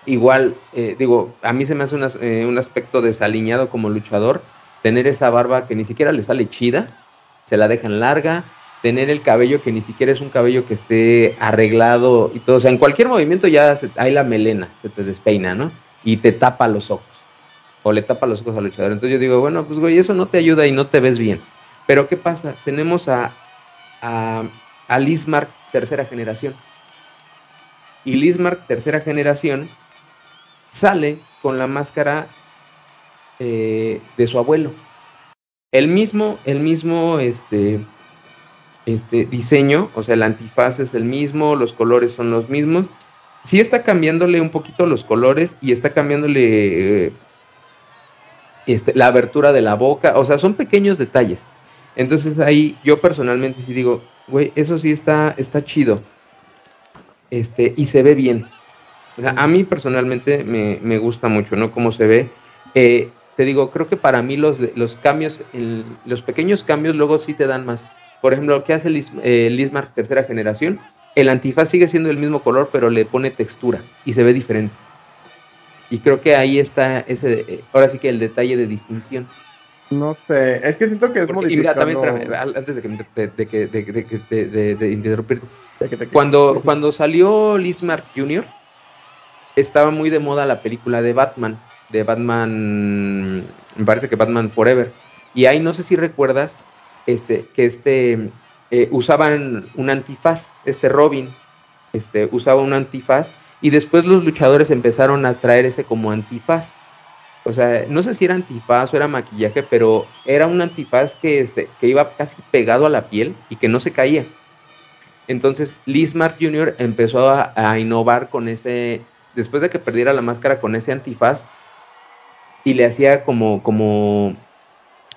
[SPEAKER 1] igual, eh, digo, a mí se me hace un aspecto desaliñado como luchador. Tener esa barba que ni siquiera le sale chida se la dejan larga, tener el cabello que ni siquiera es un cabello que esté arreglado y todo. O sea, en cualquier movimiento ya hay la melena, se te despeina, ¿no? Y te tapa los ojos. O le tapa los ojos al luchador. Entonces yo digo, bueno, pues güey, eso no te ayuda y no te ves bien. Pero ¿qué pasa? Tenemos a, a, a Lismark tercera generación. Y Lismark tercera generación sale con la máscara eh, de su abuelo. El mismo, el mismo este, este diseño, o sea, el antifaz es el mismo, los colores son los mismos. Sí está cambiándole un poquito los colores y está cambiándole eh, este, la abertura de la boca, o sea, son pequeños detalles. Entonces ahí yo personalmente sí digo, güey, eso sí está, está chido. Este, y se ve bien. O sea, a mí personalmente me, me gusta mucho, ¿no? Cómo se ve. Eh, te digo, creo que para mí los, los cambios, los pequeños cambios luego sí te dan más. Por ejemplo, lo que hace el eh, Lismark tercera generación, el antifaz sigue siendo el mismo color, pero le pone textura y se ve diferente. Y creo que ahí está ese, eh, ahora sí que el detalle de distinción.
[SPEAKER 2] No sé, es que siento que es
[SPEAKER 1] muy mira, también, antes de que, de, de, interrumpirte. Cuando, cuando salió Lismark Jr., estaba muy de moda la película de Batman de Batman, me parece que Batman Forever. Y ahí no sé si recuerdas este, que este, eh, usaban un antifaz, este Robin, este, usaba un antifaz y después los luchadores empezaron a traer ese como antifaz. O sea, no sé si era antifaz o era maquillaje, pero era un antifaz que, este, que iba casi pegado a la piel y que no se caía. Entonces, Liz Mark Jr. empezó a, a innovar con ese, después de que perdiera la máscara con ese antifaz, y le hacía como, como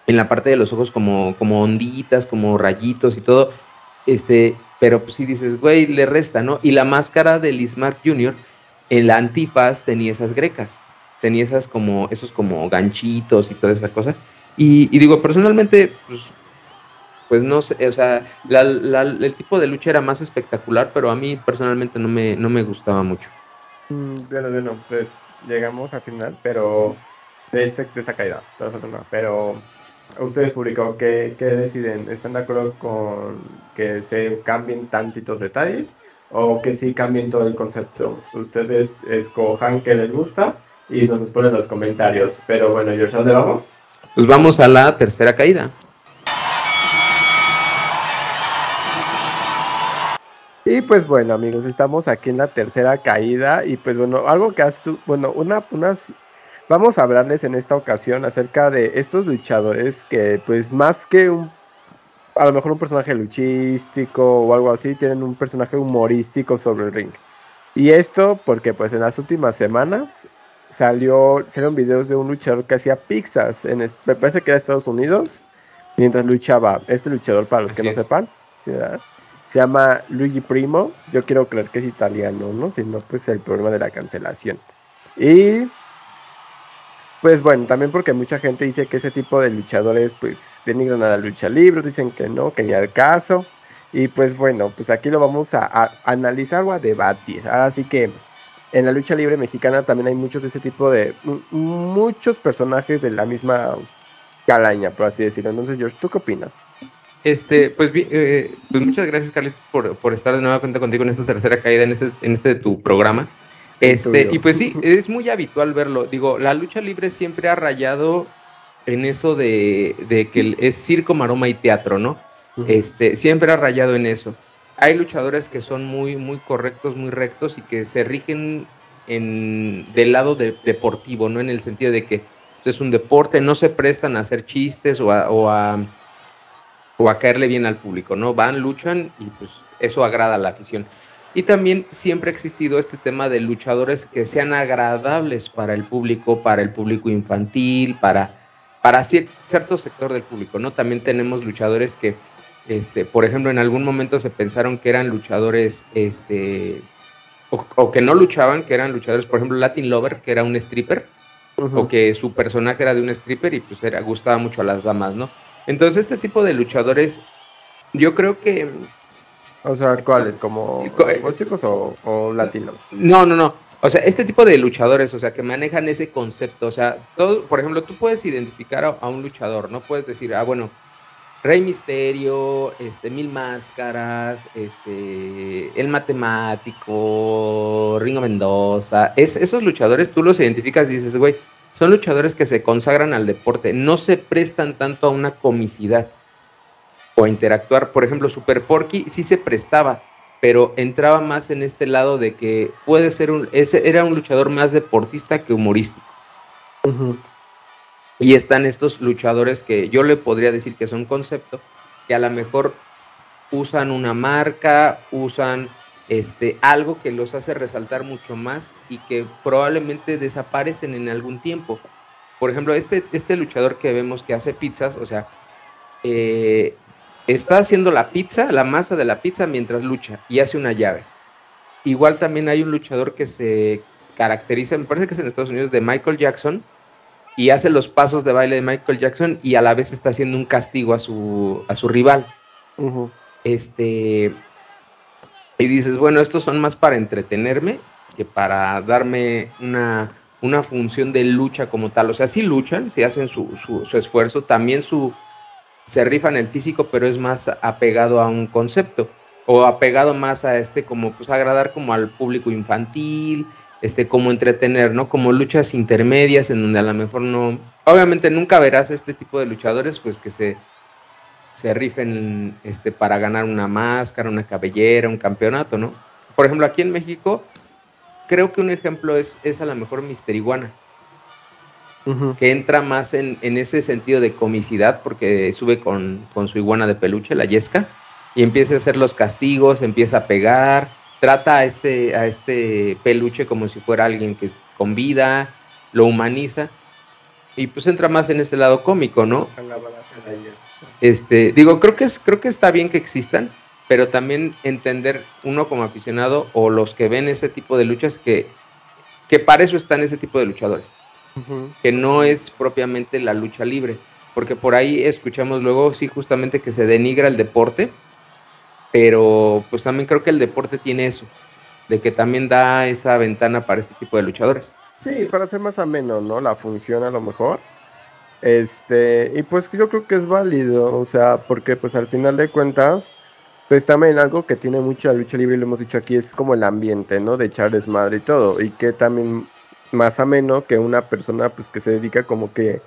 [SPEAKER 1] en la parte de los ojos como, como onditas, como rayitos y todo. Este, pero pues si dices, güey, le resta, ¿no? Y la máscara de Lismark Jr., en la antifaz tenía esas grecas, tenía esas como, esos como ganchitos y toda esa cosa. Y, digo, personalmente, pues, pues no sé, o sea, el tipo de lucha era más espectacular, pero a mí personalmente no me, no me gustaba mucho.
[SPEAKER 2] Mm, bueno, bueno, pues llegamos al final, pero de, este, de esta caída. Pero ustedes público, ¿qué, ¿qué, deciden? ¿Están de acuerdo con que se cambien tantitos detalles o que sí cambien todo el concepto? Ustedes escojan qué les gusta y nos ponen en los comentarios. Pero bueno, George, ¿a dónde vamos?
[SPEAKER 1] Pues vamos a la tercera caída.
[SPEAKER 2] Y pues bueno amigos, estamos aquí en la tercera caída y pues bueno, algo que hace, bueno, una, unas Vamos a hablarles en esta ocasión acerca de estos luchadores que pues más que un a lo mejor un personaje luchístico o algo así, tienen un personaje humorístico sobre el ring. Y esto porque pues en las últimas semanas salió, salieron videos de un luchador que hacía pizzas, en, me parece que era Estados Unidos, mientras luchaba. Este luchador, para los que no sepan, se llama Luigi Primo. Yo quiero creer que es italiano, ¿no? Si no, pues el problema de la cancelación. Y pues bueno, también porque mucha gente dice que ese tipo de luchadores pues denigran a la lucha libre, dicen que no, que ni al caso. Y pues bueno, pues aquí lo vamos a, analizar o a debatir. Así que en la lucha libre mexicana también hay muchos de ese tipo de... muchos personajes de la misma calaña, por así decirlo. Entonces, George, ¿tú qué opinas?
[SPEAKER 1] Este, pues, eh, pues muchas gracias, Carlitos, por, por, estar de nueva cuenta contigo en esta tercera caída en este, en este de tu programa. Este, y pues sí, es muy habitual verlo. Digo, la lucha libre siempre ha rayado en eso de, que es circo, maroma y teatro, ¿no? Este, siempre ha rayado en eso. Hay luchadores que son muy, muy correctos, muy rectos y que se rigen en, del lado deportivo, ¿no? En el sentido de que es un deporte, no se prestan a hacer chistes o a, o a, o a caerle bien al público, ¿no? Van, luchan y pues eso agrada a la afición. Y también siempre ha existido este tema de luchadores que sean agradables para el público, para el público infantil, para, para cierto sector del público, ¿no? También tenemos luchadores que, este, por ejemplo, en algún momento se pensaron que eran luchadores, este, o, que no luchaban, que eran luchadores, por ejemplo, Latin Lover, que era un stripper, o que su personaje era de un stripper y pues era, gustaba mucho a las damas, ¿no? Entonces este tipo de luchadores, yo creo que
[SPEAKER 2] o sea, ¿cuáles? ¿Como músicos o, o latinos?
[SPEAKER 1] No, no, no. O sea, este tipo de luchadores, o sea, que manejan ese concepto. O sea, todo, por ejemplo, tú puedes identificar a, un luchador, ¿no? Puedes decir, ah, bueno, Rey Misterio, este, Mil Máscaras, este, El Matemático, Ringo Mendoza. Es, esos luchadores tú los identificas y dices, güey, son luchadores que se consagran al deporte, no se prestan tanto a una comicidad o interactuar. Por ejemplo, Super Porky sí se prestaba, pero entraba más en este lado de que puede ser un, ese era un luchador más deportista que humorístico. Y están estos luchadores que yo le podría decir que son concepto, que a lo mejor usan una marca, usan este, algo que los hace resaltar mucho más y que probablemente desaparecen en algún tiempo. Por ejemplo, este, este luchador que vemos que hace pizzas, o sea, eh, está haciendo la pizza, la masa de la pizza mientras lucha y hace una llave. Igual también hay un luchador que se caracteriza, me parece que es en Estados Unidos, de Michael Jackson y hace los pasos de baile de Michael Jackson y a la vez está haciendo un castigo a su, a su rival. Este. Y dices, bueno, estos son más para entretenerme que para darme una, una función de lucha como tal. O sea, sí luchan, sí hacen su, su, esfuerzo, también su, se rifan el físico, pero es más apegado a un concepto o apegado más a este como pues agradar como al público infantil, este como entretener, ¿no? Como luchas intermedias en donde a lo mejor no, obviamente nunca verás este tipo de luchadores pues que se se rifen este para ganar una máscara, una cabellera, un campeonato, ¿no? Por ejemplo, aquí en México creo que un ejemplo es, es a lo mejor Mister Iguana que entra más en, ese sentido de comicidad, porque sube con, su iguana de peluche, la Yesca, y empieza a hacer los castigos, empieza a pegar, trata a este, a este peluche como si fuera alguien que con vida, lo humaniza, y pues entra más en ese lado cómico, ¿no? Este, digo, creo que es, creo que está bien que existan, pero también entender uno como aficionado o los que ven ese tipo de luchas que, que para eso están ese tipo de luchadores que no es propiamente la lucha libre, porque por ahí escuchamos luego, sí, justamente que se denigra el deporte, pero pues también creo que el deporte tiene eso, de que también da esa ventana para este tipo de luchadores.
[SPEAKER 2] Sí, para hacer más ameno, ¿no? La función a lo mejor. Este, y pues yo creo que es válido, o sea, porque pues al final de cuentas, pues también algo que tiene mucha lucha libre, lo hemos dicho aquí, es como el ambiente, ¿no? De echar desmadre y todo, y que también más ameno que una persona pues que se dedica como que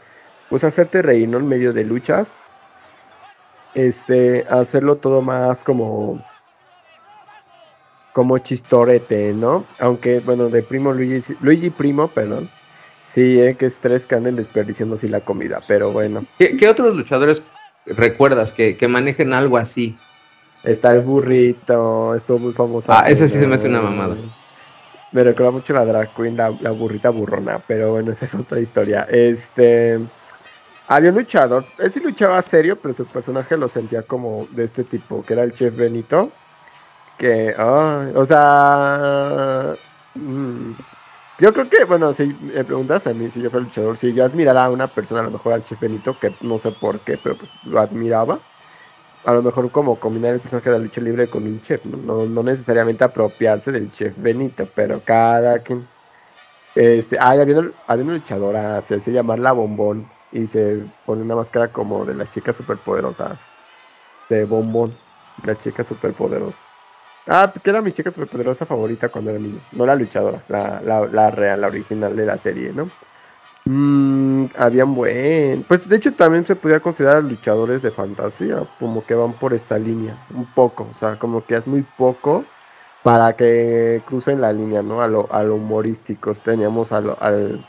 [SPEAKER 2] pues a hacerte reír. En medio de luchas. Este, hacerlo todo más como como chistorete, ¿no? Aunque, bueno, de primo Luigi, Luigi primo, perdón. Sí, eh, que estrés que anden desperdiciando así la comida, pero bueno.
[SPEAKER 1] ¿Qué, otros luchadores recuerdas que, que, manejen algo así?
[SPEAKER 2] Está el burrito, estuvo muy famoso.
[SPEAKER 1] Ah, ese sí se me hace una mamada.
[SPEAKER 2] Me recuerda mucho la drag queen, la, la, burrita burrona, pero bueno, esa es otra historia. Este. Había un luchador, él sí luchaba serio, pero su personaje lo sentía como de este tipo, que era el chef Benito. Que, o sea. Mm, yo creo que, bueno, si me preguntas a mí si yo fuera luchador, si yo admirara a una persona, a lo mejor al chef Benito, que no sé por qué, pero pues lo admiraba a lo mejor como combinar el personaje de la lucha libre con un chef, ¿no? No, necesariamente apropiarse del chef Benito, pero cada quien. Este, ah, había una, luchadora, se hace llamar la bombón y se pone una máscara como de las chicas superpoderosas. De bombón, la chica superpoderosa. Ah, que era mi chica superpoderosa favorita cuando era niño. No la luchadora, la, la, la real, la original de la serie, ¿no? Mmm, habían buen. Pues de hecho también se podía considerar luchadores de fantasía, como que van por esta línea, un poco, o sea, como que es muy poco para que crucen la línea, ¿no? A lo, a lo humorísticos. Teníamos al.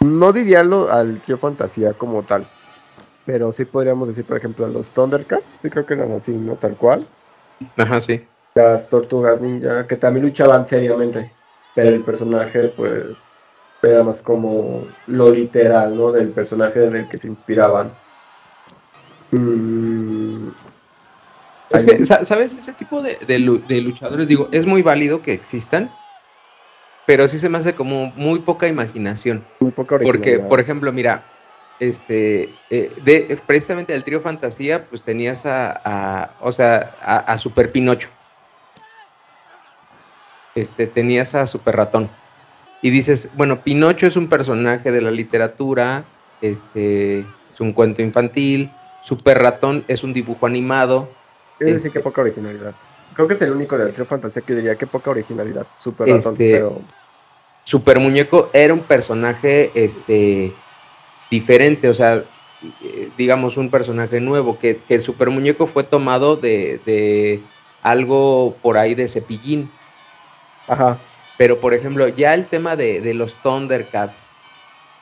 [SPEAKER 2] No diría lo, al tío fantasía como tal, pero sí podríamos decir, por ejemplo, a los Thundercats, sí creo que eran así, ¿no? Tal cual.
[SPEAKER 1] Ajá, sí.
[SPEAKER 2] Las Tortugas Ninja, que también luchaban seriamente, pero el personaje, pues era más como lo literal, ¿no? Del personaje en el que se inspiraban.
[SPEAKER 1] Mm. Es que, ¿sabes? Ese tipo de, luchadores, digo, es muy válido que existan, pero sí se me hace como muy poca imaginación.
[SPEAKER 2] Muy poca
[SPEAKER 1] Porque, por ejemplo, mira, este, eh, de, precisamente del trío Fantasía, pues tenías a, o sea, a, a, Super Pinocho. Este, tenías a Super Ratón y dices, bueno, Pinocho es un personaje de la literatura, este, es un cuento infantil, Super Ratón es un dibujo animado.
[SPEAKER 2] Es decir, que poca originalidad. Creo que es el único del trío fantasía que diría que poca originalidad. Super Ratón, este, pero...
[SPEAKER 1] Super Muñeco era un personaje este, diferente, o sea, digamos, un personaje nuevo, que, que el Super Muñeco fue tomado de, de algo por ahí de cepillín.
[SPEAKER 2] Ajá.
[SPEAKER 1] Pero, por ejemplo, ya el tema de, los Thundercats,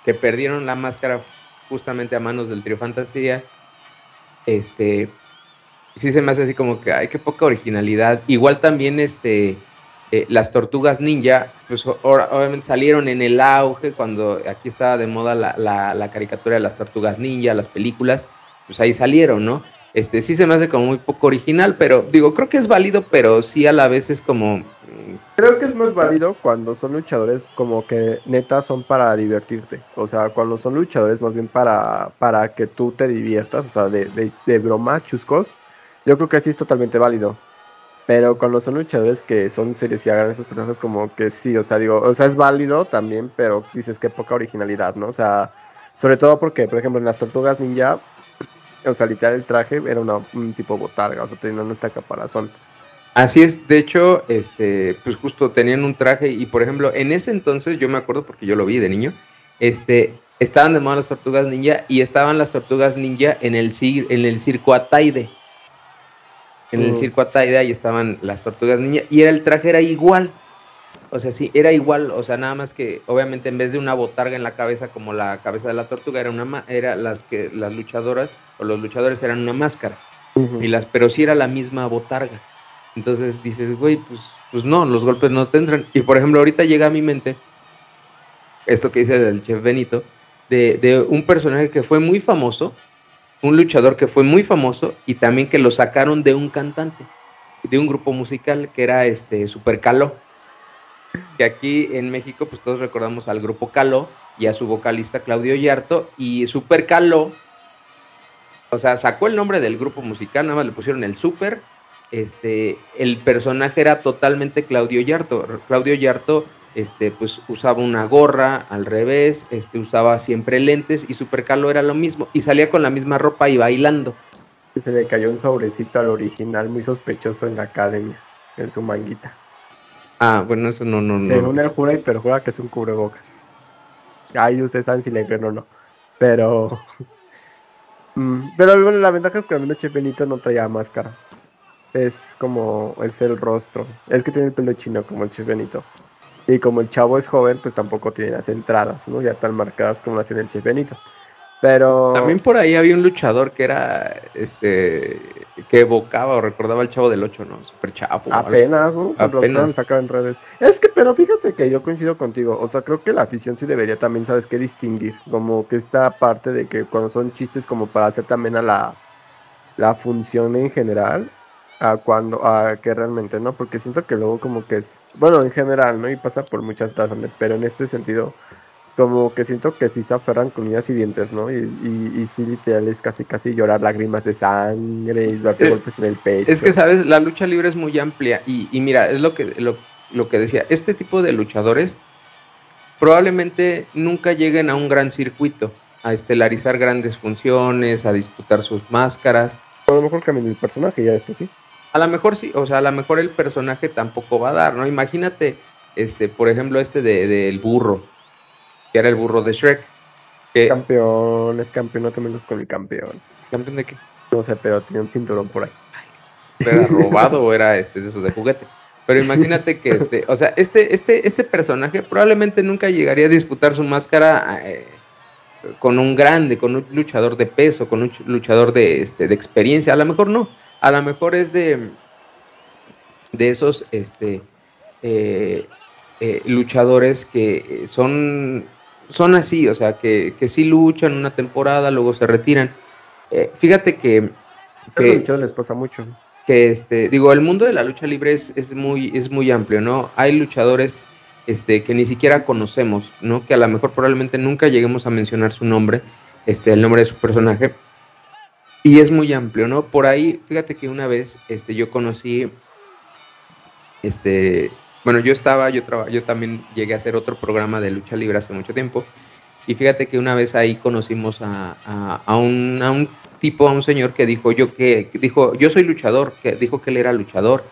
[SPEAKER 1] que perdieron la máscara justamente a manos del trío Fantasía, este, sí se me hace así como que, ay, qué poca originalidad. Igual también, este, eh, las tortugas ninja, pues obviamente salieron en el auge cuando aquí estaba de moda la, la, caricatura de las tortugas ninja, las películas, pues ahí salieron, ¿no? Este, sí se me hace como muy poco original, pero digo, creo que es válido, pero sí a la vez es como,
[SPEAKER 2] Creo que es más válido cuando son luchadores como que neta son para divertirte. O sea, cuando son luchadores más bien para, para que tú te diviertas, o sea, de, de, broma, chuscos. Yo creo que sí es totalmente válido. Pero cuando son luchadores que son serios y hagan esos personajes como que sí, o sea, digo, o sea, es válido también, pero dices que poca originalidad, ¿no? O sea, sobre todo porque, por ejemplo, en las tortugas ninja, o sea, literal el traje era un tipo botarga, o sea, tenía esta caparazón.
[SPEAKER 1] Así es, de hecho, este, pues justo tenían un traje y por ejemplo, en ese entonces yo me acuerdo porque yo lo vi de niño, este, estaban de moda las tortugas ninja y estaban las tortugas ninja en el, en el circo Ataide. En el mm. circo Ataide ahí estaban las tortugas ninja y era, el traje era igual. O sea, sí, era igual, o sea, nada más que obviamente en vez de una botarga en la cabeza como la cabeza de la tortuga, era una era las que las luchadoras o los luchadores eran una máscara. y las, pero sí era la misma botarga. Entonces dices, güey, pues, pues no, los golpes no tendrán. Y por ejemplo, ahorita llega a mi mente esto que dice del chef Benito, de, de, un personaje que fue muy famoso, un luchador que fue muy famoso y también que lo sacaron de un cantante, de un grupo musical que era este Super Caló. Que aquí en México, pues todos recordamos al grupo Caló y a su vocalista Claudio Yarto. Y Super Caló, o sea, sacó el nombre del grupo musical, nada más le pusieron el Super este, el personaje era totalmente Claudio Yarto. Claudio Yarto, este, pues usaba una gorra al revés, este, usaba siempre lentes y Supercalo era lo mismo y salía con la misma ropa y bailando.
[SPEAKER 2] Se le cayó un sobrecito al original muy sospechoso en la academia, en su manguita.
[SPEAKER 1] Ah, bueno, eso no, no,
[SPEAKER 2] no. Según él jura y perjura que es un cubrebocas. Ahí ustedes saben si le creen o no. Pero. Mm, pero bueno, la ventaja es que al menos Che Benito no traía máscara es como, es el rostro. Es que tiene el pelo chino como el Chef Benito. Y como el chavo es joven, pues tampoco tiene las entradas, ¿no? Ya tan marcadas como las tiene el Chef Benito. Pero.
[SPEAKER 1] También por ahí había un luchador que era. Este. Que evocaba o recordaba al chavo del 8, ¿no? Super.
[SPEAKER 2] Apenas, ¿no? Apenas. sacar en redes. Es que, pero fíjate que yo coincido contigo. O sea, creo que la afición sí debería también, ¿sabes qué? Distinguir. Como que esta parte de que cuando son chistes, como para hacer también a la. La función en general a cuando a que realmente no porque siento que luego como que es bueno en general no y pasa por muchas razones pero en este sentido como que siento que sí se aferran con uñas y dientes, ¿no? Y, y, sí, literal, es casi casi llorar lágrimas de sangre y darte eh, golpes en el pecho.
[SPEAKER 1] Es que, ¿sabes? La lucha libre es muy amplia y, y mira, es lo que, lo, lo, que decía, este tipo de luchadores probablemente nunca lleguen a un gran circuito, a estelarizar grandes funciones, a disputar sus máscaras.
[SPEAKER 2] A lo mejor cambien el personaje ya después sí.
[SPEAKER 1] A lo mejor sí, o sea, a lo mejor el personaje tampoco va a dar, ¿no? Imagínate, este, por ejemplo, este del de, burro que era el burro de Shrek.
[SPEAKER 2] Que... Campeón, es campeón, no te metas con el campeón.
[SPEAKER 1] ¿Campeón de qué?
[SPEAKER 2] No sé, pero tenía un cinturón por ahí.
[SPEAKER 1] ¿Era robado o era este, de esos de juguete? Pero imagínate que este, o sea, este, este, este personaje probablemente nunca llegaría a disputar su máscara eh, con un grande, con un luchador de peso, con un luchador de, este, de experiencia. A lo mejor no. A lo mejor es de, de esos este, eh, eh, luchadores que son son así, o sea, que, que sí luchan una temporada, luego se retiran. Eh, fíjate que...
[SPEAKER 2] que les pasa mucho.
[SPEAKER 1] Que este, digo, el mundo de la lucha libre es, es, muy, es muy amplio, ¿no? Hay luchadores este, que ni siquiera conocemos, ¿no? Que a lo mejor probablemente nunca lleguemos a mencionar su nombre, este, el nombre de su personaje. Y es muy amplio, ¿no? Por ahí, fíjate que una vez este, yo conocí este, bueno, yo estaba, yo, yo también llegué a hacer otro programa de lucha libre hace mucho tiempo. Y fíjate que una vez ahí conocimos a, a, un, tipo, a un señor que dijo yo que, dijo, yo soy luchador, que dijo que él era luchador.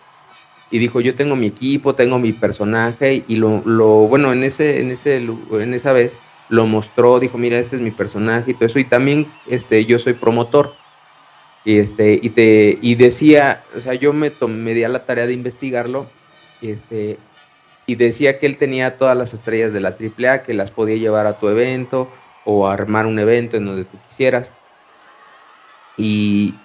[SPEAKER 1] Y dijo, yo tengo mi equipo, tengo mi personaje, y lo, lo bueno, en ese, en ese, en esa vez lo mostró, dijo, mira, este es mi personaje y todo eso. Y también este, yo soy promotor. Y, este, y, te, y decía, o sea, yo me, me di a la tarea de investigarlo este, y decía que él tenía todas las estrellas de la AAA, que las podía llevar a tu evento o armar un evento en donde tú quisieras. Y,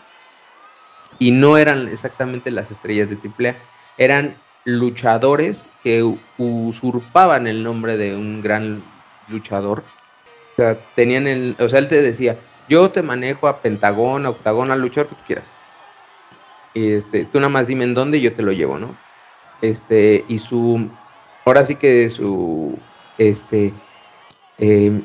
[SPEAKER 1] y no eran exactamente las estrellas de AAA, eran luchadores que usurpaban el nombre de un gran luchador. O sea, tenían el, o sea, él te decía, yo te manejo a Pentagón, a Octagón, al que tú quieras. Este, tú nada más dime en dónde y yo te lo llevo, ¿no? este, y su, ahora sí que su, este, eh,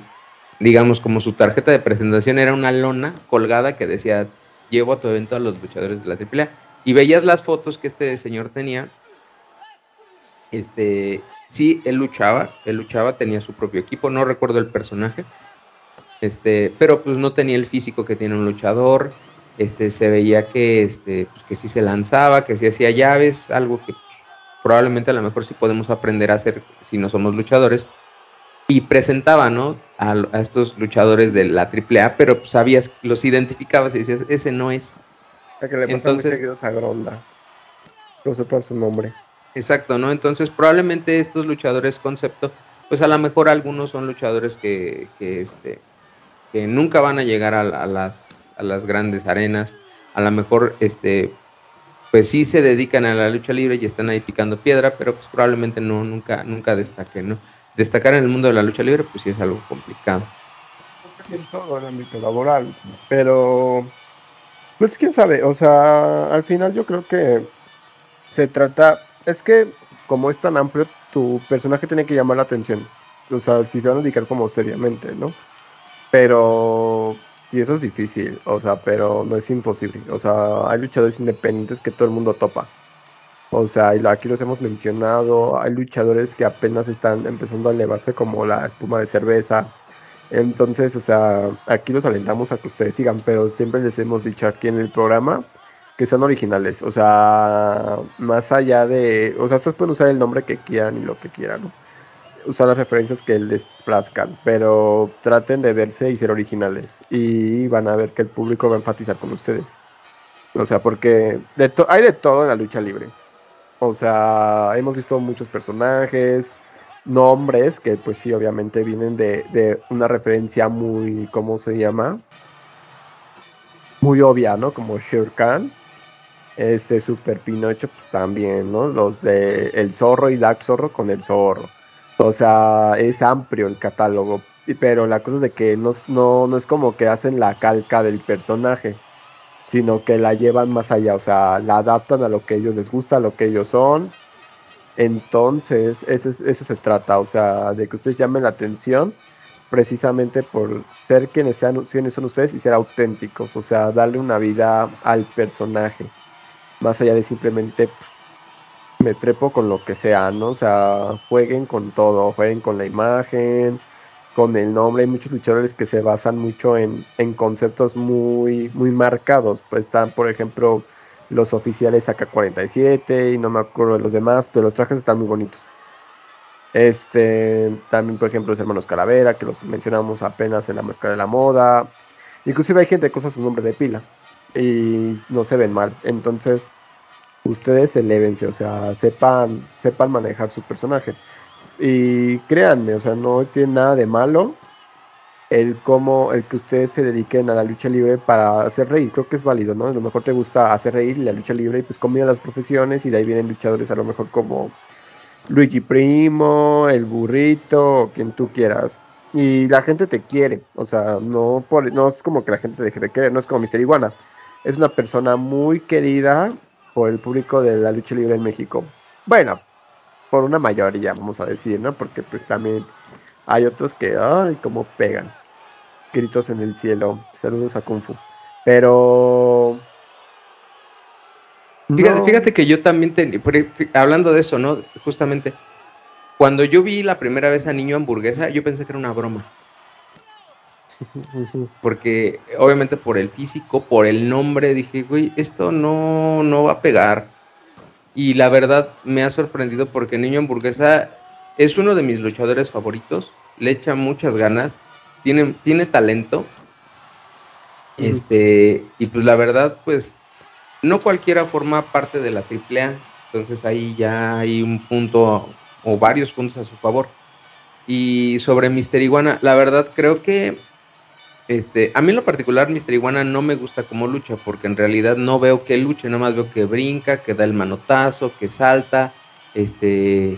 [SPEAKER 1] digamos, como su tarjeta de presentación era una lona colgada que decía, llevo a tu evento a los luchadores de la AAA. Y veías las fotos que este señor tenía. Este, sí, él luchaba, él luchaba, tenía su propio equipo, no recuerdo el personaje. Este, pero pues no tenía el físico que tiene un luchador. Este, se veía que, este, pues, que sí se lanzaba, que sí hacía llaves, algo que probablemente a lo mejor sí podemos aprender a hacer si no somos luchadores. Y presentaba, ¿no? A, estos luchadores de la AAA, pero sabías, los identificabas y decías, ese no es.
[SPEAKER 2] que le Entonces, a Gronda. No sepan su nombre.
[SPEAKER 1] Exacto, ¿no? Entonces probablemente estos luchadores concepto, pues a lo mejor algunos son luchadores que, que, este, que nunca van a llegar a, a, las, a las grandes arenas. A lo mejor este, pues sí se dedican a la lucha libre y están ahí picando piedra, pero pues probablemente no, nunca, nunca destaquen, ¿no? Destacar en el mundo de la lucha libre, pues sí es algo complicado.
[SPEAKER 2] En todo el ámbito laboral, pero pues quién sabe, o sea, al final yo creo que se trata, es que como es tan amplio, tu personaje tiene que llamar la atención, o sea, si se van a dedicar como seriamente, ¿no? Pero y eso es difícil, o sea, pero no es imposible. O sea, hay luchadores independientes que todo el mundo topa. O sea, aquí los hemos mencionado, hay luchadores que apenas están empezando a elevarse como la espuma de cerveza. Entonces, o sea, aquí los alentamos a que ustedes sigan, pero siempre les hemos dicho aquí en el programa que sean originales. O sea, más allá de, o sea, ustedes pueden usar el nombre que quieran y lo que quieran, ¿no? Usar las referencias que les plazcan, pero traten de verse y ser originales y van a ver que el público va a enfatizar con ustedes. O sea, porque hay de todo en la lucha libre. O sea, hemos visto muchos personajes, nombres que pues sí, obviamente vienen de, de una referencia muy, ¿cómo se llama? Muy obvia, ¿no? Como Shere Khan, este Super Pinocho pues, también, ¿no? Los de El Zorro y Dark Zorro con el Zorro. O sea, es amplio el catálogo, pero la cosa es de que no, no, no es como que hacen la calca del personaje, sino que la llevan más allá, o sea, la adaptan a lo que ellos les gusta, a lo que ellos son. Entonces, eso, eso se trata, o sea, de que ustedes llamen la atención precisamente por ser quienes, sean, quienes son ustedes y ser auténticos, o sea, darle una vida al personaje, más allá de simplemente pues, me trepo con lo que sea, ¿no? O sea, jueguen con todo, jueguen con la imagen, con el nombre. Hay muchos luchadores que se basan mucho en, en conceptos muy, muy marcados. Pues están, por ejemplo, los oficiales AK-47 y no me acuerdo de los demás, pero los trajes están muy bonitos. Este, también, por ejemplo, los hermanos Calavera, que los mencionamos apenas en la máscara de la moda. Inclusive hay gente que usa su nombre de pila y no se ven mal. Entonces, ustedes elévense, o sea, sepan, sepan manejar su personaje. Y créanme, o sea, no tiene nada de malo el cómo, el que ustedes se dediquen a la lucha libre para hacer reír, creo que es válido, ¿no? A lo mejor te gusta hacer reír la lucha libre y pues combina las profesiones y de ahí vienen luchadores a lo mejor como Luigi Primo, el burrito, quien tú quieras. Y la gente te quiere, o sea, no, por, no es como que la gente deje de querer, no es como Mister Iguana. Es una persona muy querida por el público de la lucha libre en México. Bueno, por una mayoría, vamos a decir, ¿no? Porque pues también hay otros que, ay, cómo pegan. Gritos en el cielo. Saludos a Kung Fu. Pero...
[SPEAKER 1] Fíjate, que yo también, hablando de eso, ¿no? Justamente, cuando yo vi la primera vez a Niño Hamburguesa, yo pensé que era una broma. Porque obviamente por el físico, por el nombre, dije, güey, esto no, no va a pegar. Y la verdad me ha sorprendido porque Niño Hamburguesa es uno de mis luchadores favoritos. Le echa muchas ganas. Tiene, tiene talento. Este, y pues la verdad, pues, no cualquiera forma parte de la AAA. Entonces ahí ya hay un punto o varios puntos a su favor. Y sobre Mister Iguana, la verdad creo que este, a mí en lo particular, Mr. Iguana no me gusta como lucha, porque en realidad no veo que luche, nada más veo que brinca, que da el manotazo, que salta, este,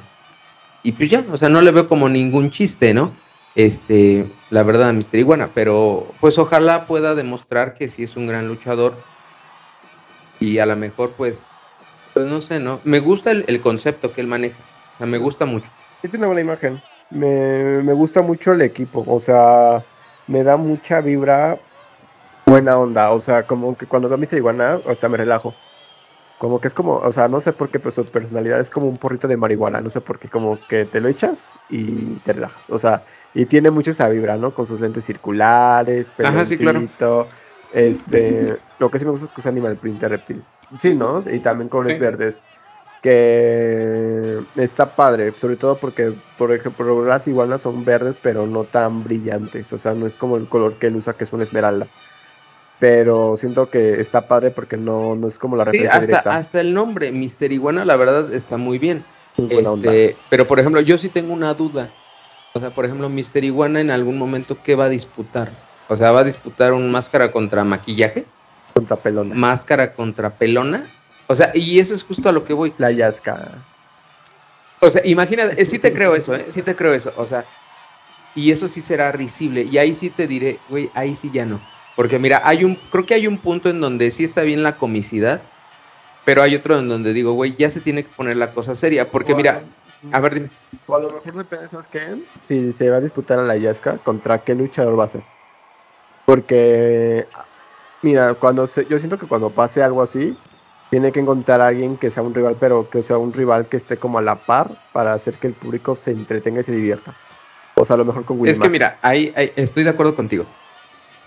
[SPEAKER 1] y pues ya, o sea, no le veo como ningún chiste, ¿no? Este, la verdad, Mr. Iguana, pero pues ojalá pueda demostrar que sí es un gran luchador y a lo mejor, pues, pues no sé, ¿no? Me gusta el, concepto que él maneja, o sea, me gusta mucho.
[SPEAKER 2] Sí, tiene una buena imagen. Me, me gusta mucho el equipo, o sea me da mucha vibra buena onda. O sea, como que cuando veo a Mr. Iguana, o sea, me relajo. Como que es como, o sea, no sé por qué, pero su personalidad es como un porrito de marihuana. No sé por qué, como que te lo echas y te relajas. O sea, y tiene mucho esa vibra, ¿no? Con sus lentes circulares,
[SPEAKER 1] Ajá, sí, claro.
[SPEAKER 2] Este, lo que sí me gusta es que usa animal print de reptil. Sí, ¿no? Y también colores verdes que está padre, sobre todo porque, por ejemplo, las iguanas son verdes, pero no tan brillantes, o sea, no es como el color que él usa, que es una esmeralda. Pero siento que está padre porque no, no es como la referencia
[SPEAKER 1] hasta,
[SPEAKER 2] directa.
[SPEAKER 1] Hasta el nombre, Mister Iguana, la verdad está muy bien. Este, pero, por ejemplo, yo sí tengo una duda. O sea, por ejemplo, Mister Iguana en algún momento, ¿qué va a disputar? O sea, ¿va a disputar un máscara contra maquillaje?
[SPEAKER 2] Contra pelona.
[SPEAKER 1] ¿Máscara contra pelona? O sea, y eso es justo a lo que voy.
[SPEAKER 2] La yasca.
[SPEAKER 1] O sea, imagínate, eh, sí te creo eso, ¿eh? Sí te creo eso. O sea, y eso sí será risible. Y ahí sí te diré, güey, ahí sí ya no. Porque mira, hay un, creo que hay un punto en donde sí está bien la comicidad, pero hay otro en donde digo, güey, ya se tiene que poner la cosa seria. Porque mira, a ver, dime.
[SPEAKER 2] O a lo mejor depende, ¿sabes qué? Si se va a disputar a la Yasca, ¿contra qué luchador va a ser? Porque, mira, cuando se, yo siento que cuando pase algo así, tiene que encontrar a alguien que sea un rival, pero que sea un rival que esté como a la par para hacer que el público se entretenga y se divierta. O sea, a lo mejor con
[SPEAKER 1] Es que mira, ahí, estoy de acuerdo contigo.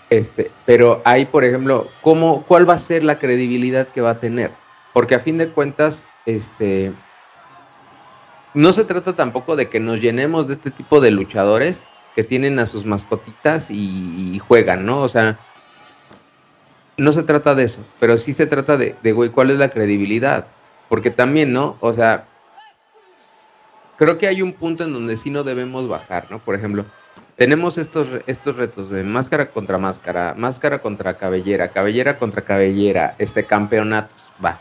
[SPEAKER 1] Este, pero ahí, por ejemplo, ¿cómo, ¿cuál va a ser la credibilidad que va a tener? Porque a fin de cuentas, este, no se trata tampoco de que nos llenemos de este tipo de luchadores que tienen a sus mascotitas y juegan, ¿no? O sea, no se trata de eso, pero sí se trata de, güey, ¿cuál es la credibilidad? Porque también, ¿no? O sea, creo que hay un punto en donde sí no debemos bajar, ¿no? Por ejemplo, tenemos estos, estos retos de máscara contra máscara, máscara contra cabellera, cabellera contra cabellera, este campeonatos, va.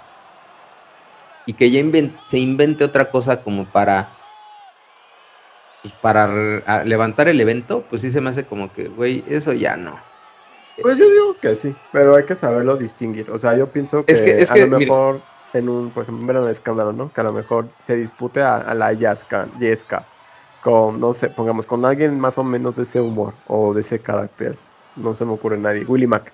[SPEAKER 1] Y que ya se invente otra cosa como para pues para levantar el evento, pues sí se me hace como que, güey, eso ya no.
[SPEAKER 2] Pues yo digo que sí, pero hay que saberlo distinguir. O sea, yo pienso que, es que, a lo mejor en un, por ejemplo, un escándalo, ¿no? Que a lo mejor se dispute a, la Yaska, Yesca con, no sé, pongamos, con alguien más o menos de ese humor o de ese carácter. No se me ocurre nadie. Willy Mac.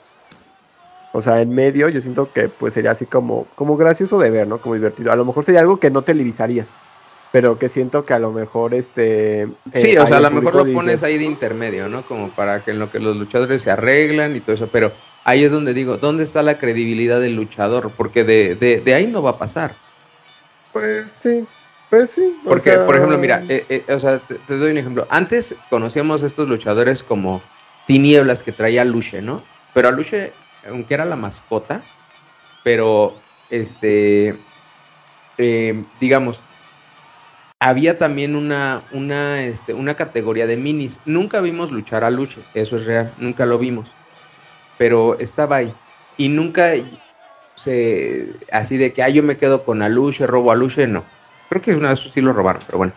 [SPEAKER 2] O sea, en medio yo siento que pues sería así como, como gracioso de ver, ¿no? Como divertido. A lo mejor sería algo que no televisarías. Pero que siento que a lo mejor este...
[SPEAKER 1] Sí, eh, o sea, a lo mejor lo pones ahí de intermedio, ¿no? Como para que en lo que los luchadores se arreglan y todo eso. Pero ahí es donde digo, ¿dónde está la credibilidad del luchador? Porque de, de, de ahí no va a pasar.
[SPEAKER 2] Pues sí, pues sí.
[SPEAKER 1] Porque, por ejemplo, mira, eh, eh, o sea, te, doy un ejemplo. Antes conocíamos a estos luchadores como Tinieblas que traía Luche, ¿no? Pero a Luche, aunque era la mascota, pero este, eh, digamos, había también una, una, este, una categoría de minis. Nunca vimos luchar a Luche, eso es real, nunca lo vimos. Pero estaba ahí. Y nunca se, así de que, ah, yo me quedo con Aluche, robo a Luche, no Creo que una vez sí lo robaron, pero bueno.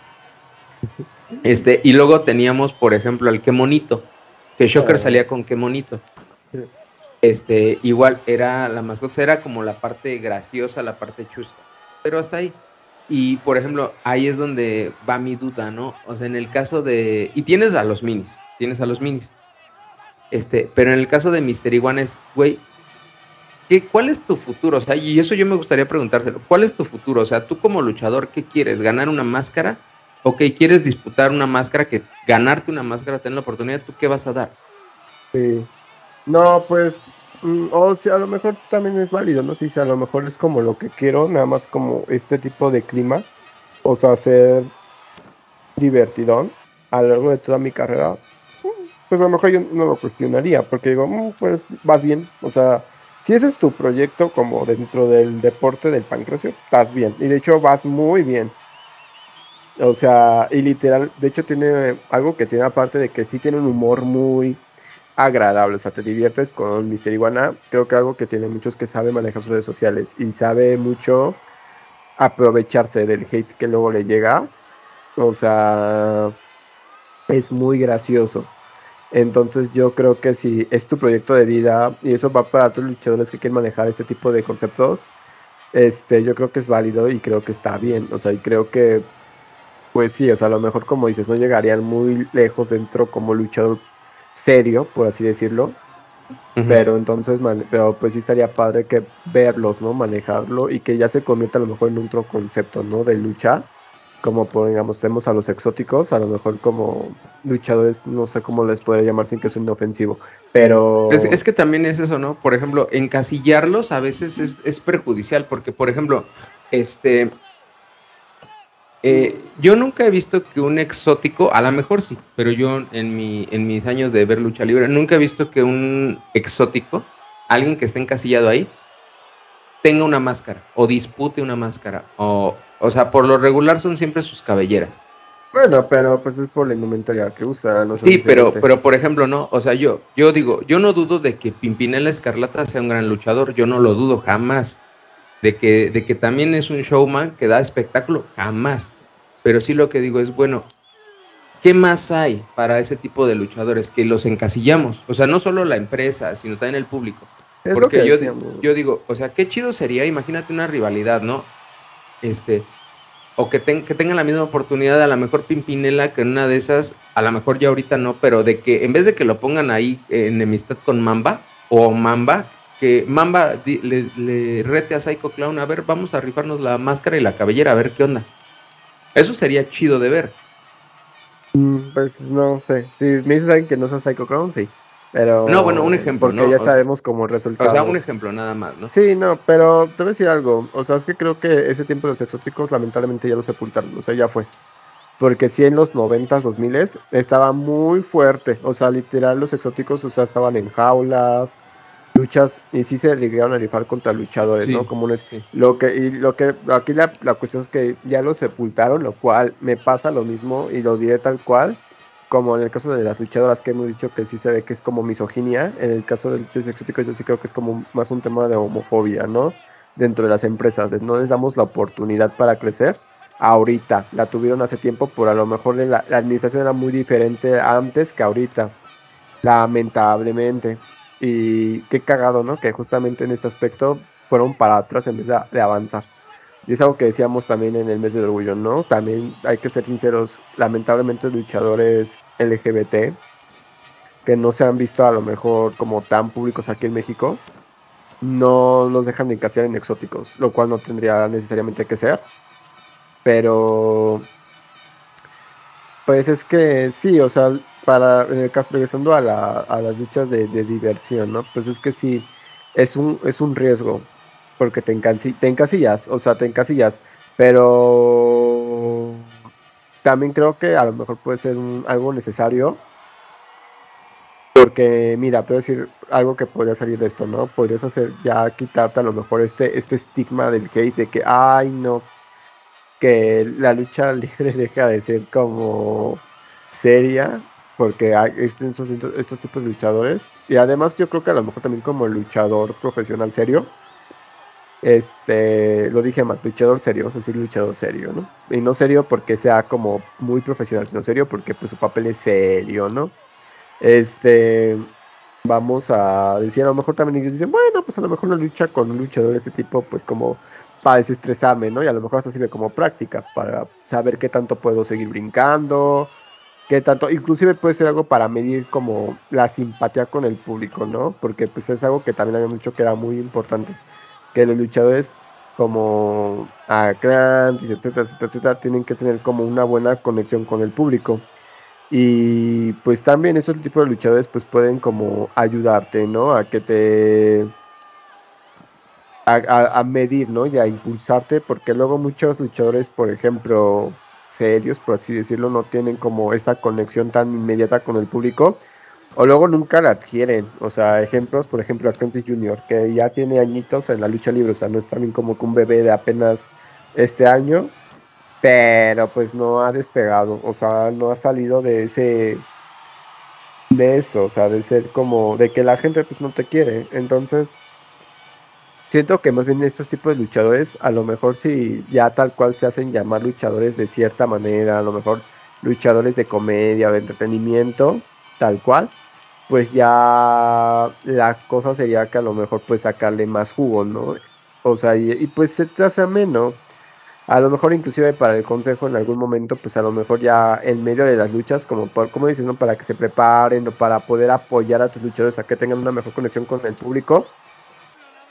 [SPEAKER 1] Este, y luego teníamos, por ejemplo, al qué monito, que Shocker ah. salía con qué monito. Este, igual era la mascota, era como la parte graciosa, la parte chusca, pero hasta ahí. Y por ejemplo, ahí es donde va mi duda, ¿no? O sea, en el caso de. Y tienes a los minis, tienes a los minis. Este, pero en el caso de Mister Iguana es, güey, ¿cuál es tu futuro? O sea, y eso yo me gustaría preguntárselo. ¿Cuál es tu futuro? O sea, tú como luchador, ¿qué quieres? ¿Ganar una máscara? ¿O qué quieres disputar una máscara? Que ganarte una máscara, tener la oportunidad, ¿tú qué vas a dar?
[SPEAKER 2] Sí. No, pues, o sea, a lo mejor también es válido, ¿no? Sí, a lo mejor es como lo que quiero, nada más como este tipo de clima. O sea, ser divertidón a lo largo de toda mi carrera. Mm, pues a lo mejor yo no lo cuestionaría, porque digo, mm, pues vas bien, o sea si ese es tu proyecto como dentro del deporte del pancrecio, estás bien. Y de hecho vas muy bien. O sea, y literal, de hecho tiene algo que tiene aparte de que sí tiene un humor muy agradable. O sea, te diviertes con Mister Iguana. Creo que algo que tiene muchos que sabe manejar sus redes sociales y sabe mucho aprovecharse del hate que luego le llega. O sea, es muy gracioso. Entonces yo creo que si es tu proyecto de vida y eso va para otros luchadores que quieren manejar este tipo de conceptos, este, yo creo que es válido y creo que está bien. O sea, y creo que, pues sí, o sea, a lo mejor como dices, no llegarían muy lejos dentro como luchador serio, por así decirlo. Pero entonces, pero pues sí estaría padre que verlos, ¿no? Manejarlo y que ya se convierta a lo mejor en otro concepto, ¿no? De lucha como digamos, tenemos a los exóticos, a lo mejor como luchadores, no sé cómo les podría llamar sin que sea inofensivo, pero...
[SPEAKER 1] Es, que también es eso, ¿no? Por ejemplo, encasillarlos a veces es, perjudicial, porque, por ejemplo, este... Eh, yo nunca he visto que un exótico, a lo mejor sí, pero yo en, mi, en mis años de ver lucha libre, nunca he visto que un exótico, alguien que esté encasillado ahí, tenga una máscara o dispute una máscara o, o sea, por lo regular son siempre sus cabelleras.
[SPEAKER 2] Bueno, pero pues es por la indumentaria que usa.
[SPEAKER 1] No sí, pero, pero por ejemplo, no, o sea, yo, yo digo, yo no dudo de que Pimpinela Escarlata sea un gran luchador, yo no lo dudo jamás. De que, de que también es un showman que da espectáculo, jamás. Pero sí lo que digo es, bueno, ¿qué más hay para ese tipo de luchadores que los encasillamos? O sea, no solo la empresa, sino también el público. Porque yo, yo digo, o sea, qué chido sería, imagínate una rivalidad, ¿no? este, o que, que tengan la misma oportunidad, a lo mejor Pimpinela, que en una de esas, a lo mejor ya ahorita no, pero de que en vez de que lo pongan ahí en enemistad con Mamba, o Mamba, que Mamba le, rete a Psycho Clown, a ver, vamos a rifarnos la máscara y la cabellera, a ver qué onda. Eso sería chido de ver.
[SPEAKER 2] Mm, pues no sé, si me dicen que no sea Psycho Clown, sí. Pero,
[SPEAKER 1] no, bueno, un ejemplo,
[SPEAKER 2] porque ya sabemos como resultado.
[SPEAKER 1] O sea, un ejemplo nada más, ¿no?
[SPEAKER 2] Sí, no, pero te voy a decir algo. O sea, es que creo que ese tiempo de los exóticos lamentablemente ya lo sepultaron. O sea, ya fue. Porque sí en los 90s, 2000 estaba muy fuerte. O sea, literal los exóticos, o sea, estaban en jaulas, luchas y sí se llegaron a rifar contra luchadores, ¿no? Comunes. Lo que, y lo que, aquí la, la, cuestión es que ya lo sepultaron, lo cual me pasa lo mismo y lo diré tal cual, como en el caso de las luchadoras que hemos dicho que sí se ve que es como misoginia, en el caso de luchadores exóticos yo sí creo que es como más un tema de homofobia, ¿no? Dentro de las empresas, no les damos la oportunidad para crecer. Ahorita, la tuvieron hace tiempo, pero a lo mejor la administración era muy diferente antes que ahorita, lamentablemente. Y qué cagado, ¿no? Que justamente en este aspecto fueron para atrás en vez de, avanzar. Y es algo que decíamos también en el mes del orgullo, ¿no? También hay que ser sinceros, lamentablemente luchadores LGBT que no se han visto a lo mejor como tan públicos aquí en México, no los dejan de encasillar en exóticos, lo cual no tendría necesariamente que ser. Pero, pues es que sí, o sea, para, en el caso, regresando a, la, a las luchas de, diversión, ¿no? Pues es que sí, es un, es un riesgo, porque te, encasillas, o sea, te encasillas, pero también creo que a lo mejor puede ser algo necesario, porque mira, te voy a decir algo que podría salir de esto, ¿no? Podrías hacer ya quitarte a lo mejor este, este estigma del hate de que, ay, no, que la lucha libre deja de ser como seria porque hay estos, estos tipos de luchadores. Y además yo creo que a lo mejor también como luchador profesional serio, este, lo dije más, luchador serio, vamos a decir luchador serio, ¿no? Y no serio porque sea como muy profesional, sino serio porque pues su papel es serio, ¿no? Este, vamos a decir, a lo mejor también ellos dicen, bueno, pues a lo mejor una lucha con un luchador de este tipo, pues como para desestresarme, ¿no? Y a lo mejor hasta sirve como práctica, para saber qué tanto puedo seguir brincando, qué tanto, inclusive puede ser algo para medir como la simpatía con el público, ¿no? Porque pues es algo que también había mucho que era muy importante, que los luchadores como a Grant, etcétera, etcétera, etcétera, tienen que tener como una buena conexión con el público. Y pues también esos tipos de luchadores pues pueden como ayudarte, ¿no? A que te... A, a medir, ¿no? Y a impulsarte, porque luego muchos luchadores, por ejemplo, serios, por así decirlo, no tienen como esa conexión tan inmediata con el público, o luego nunca la adquieren. O sea, ejemplos, por ejemplo, Atlantis Junior, que ya tiene añitos en la lucha libre, o sea, no es también como que un bebé de apenas este año, pero pues no ha despegado, o sea, no ha salido de ese de eso, o sea, de ser como de que la gente pues no te quiere. Entonces, siento que más bien estos tipos de luchadores, a lo mejor si ya tal cual se hacen llamar luchadores de cierta manera, a lo mejor luchadores de comedia, de entretenimiento, tal cual, pues ya la cosa sería que a lo mejor pues sacarle más jugo, ¿no? O sea, y, pues se te hace ameno. A lo mejor inclusive para el consejo en algún momento, pues a lo mejor ya en medio de las luchas, como, por, como dices, ¿no? Para que se preparen o para poder apoyar a tus luchadores a que tengan una mejor conexión con el público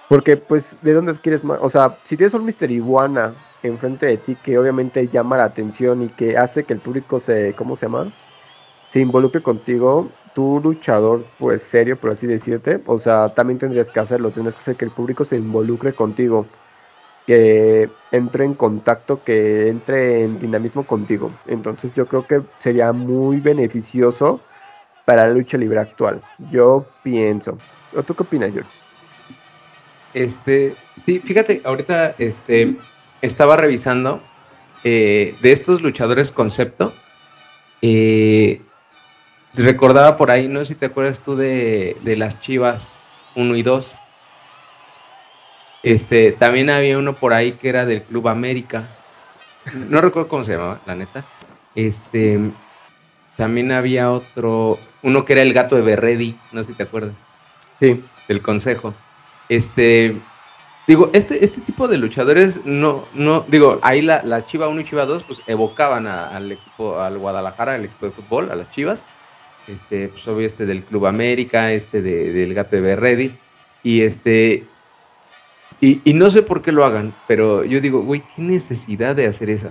[SPEAKER 2] porque, pues, ¿de dónde quieres más? O sea, si tienes un Mister Iguana enfrente de ti que obviamente llama la atención y que hace que el público se, ¿cómo se llama? Se involucre contigo, tu luchador, pues, serio, por así decirte, o sea, también tendrías que hacerlo, tendrías que hacer que el público se involucre contigo, que entre en contacto, que entre en dinamismo contigo. Entonces, yo creo que sería muy beneficioso para la lucha libre actual. Yo pienso. ¿O tú qué opinas, George?
[SPEAKER 1] Este, sí, fíjate, ahorita este, estaba revisando eh, de estos luchadores concepto. Eh, recordaba por ahí, no sé si te acuerdas tú de, las Chivas 1 y 2. Este, también había uno por ahí que era del Club América. No recuerdo cómo se llamaba, la neta. Este, también había otro, uno que era el gato de Berredi, no sé si te acuerdas.
[SPEAKER 2] Sí.
[SPEAKER 1] Del consejo. Este, digo, este, este tipo de luchadores no, no, digo, ahí la, la Chiva 1 y Chiva 2 pues evocaban al equipo, al Guadalajara, al equipo de fútbol, a las Chivas. Este, pues obvio este del Club América, este de, del Gato de Berredi. Y este, y, no sé por qué lo hagan, pero yo digo, güey, ¿qué necesidad de hacer eso?